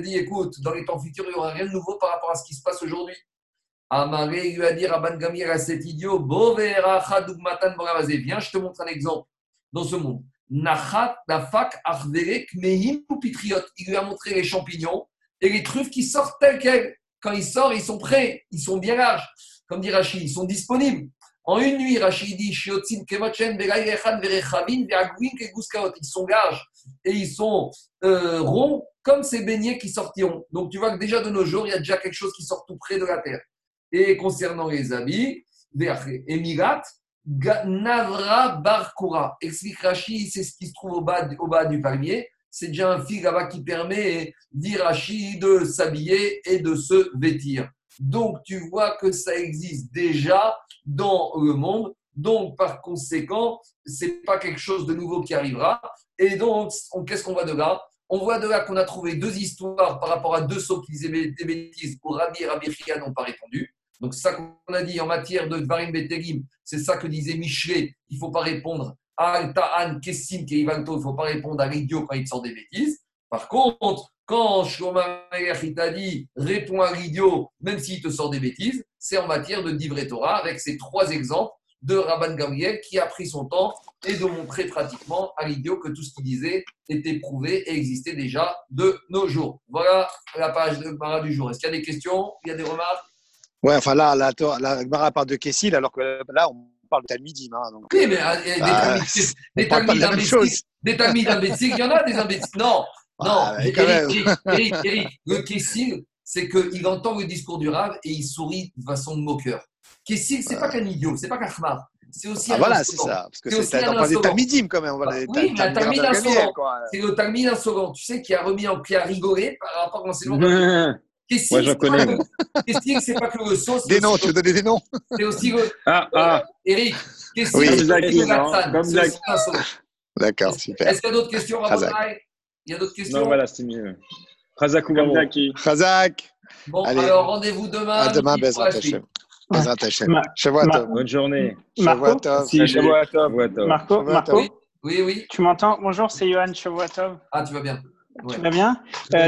dit, écoute, dans les temps futurs, il n'y aura rien de nouveau par rapport à ce qui se passe aujourd'hui. Amaré lui a dit Rabban Gamliel à cet idiot. Viens, je te montre un exemple dans ce monde. Il lui a montré les champignons et les truffes qui sortent telles quelles. Quand ils sortent, ils sont prêts, ils sont bien larges. Comme dit Rachid, ils sont disponibles. En une nuit, Rachid dit. Ils sont larges et ils sont euh, ronds comme ces beignets qui sortiront. Donc tu vois que déjà de nos jours, il y a déjà quelque chose qui sort tout près de la terre. Et concernant les habits, Emirat, Navra Barkura. Explique Rachid, c'est ce qui se trouve au bas, au bas du palmier. C'est déjà un fil qui permet, dit Rachid, de s'habiller et de se vêtir. Donc tu vois que ça existe déjà dans le monde. Donc par conséquent, c'est pas quelque chose de nouveau qui arrivera. Et donc, on- qu'est-ce qu'on voit de là? On voit de là qu'on a trouvé deux histoires par rapport à deux sauts qui disaient des bêtises où Rabbi et Rabbi n'ont pas répondu. Donc, ça qu'on a dit en matière de Dvarim Betelim, c'est ça que disait Michelet, il ne faut pas répondre à Ta'an, Kessim, Keivanto, il ne faut pas répondre à l'idiot quand il sort des bêtises. Par contre, quand Shlomo il t'a dit à l'idiot, même s'il te sort des bêtises, c'est en matière de Divrei Torah avec ces trois exemples de Rabban Gamriel qui a pris son temps et de montrer pratiquement à l'idiot que tout ce qu'il disait était prouvé et existait déjà de nos jours. Voilà la page de Mara du jour. Est-ce qu'il y a des questions? Il y a des remarques? Ouais, enfin là, la, la, la de Kessil, alors que là, on parle de Talmidim. Hein, donc, Oui, mais euh, des bah, des imbéciles, talmides imbéciles, il y en a des imbéciles. Non, non, Ah, mais Eric, le Kessil, c'est qu'il entend le discours du Rav et il sourit de façon moqueur. Kessil, c'est pas qu'un idiot, c'est pas qu'un khmar. C'est aussi Ah, un voilà, c'est ça. Parce que C'est un des. Talmidim quand même. Voilà, des Oui, mais un Talmidim Gamliel, insolent. C'est le talmide insolent, tu sais, qui a remis en a rigolé par rapport à l'enseignement. J'en c'est pas connais. que- Kessil, c'est pas que le sauce. c'est Des noms, aussi tu veux donner des noms? C'est aussi. Ah, ah, Eric, Kessil, Oui. D'accord, super. Est-ce qu'il y a d'autres questions. Rabotai Il y a d'autres questions? Non, voilà, c'est mieux. Razak ou Comme Zaki. Razak, Bon, Allez. alors rendez-vous demain. à demain, Bezrat. Hashem. Bezrat Shavua Tov. Bonne journée. Marco, Shavua Tov. Si, Salut. Shavuot Marco, Shavua Marco, Tov. Oui, oui, tu m'entends? Bonjour, c'est Johan Shavuatov. Ah, tu vas bien. Ouais. Tu vas bien? Euh,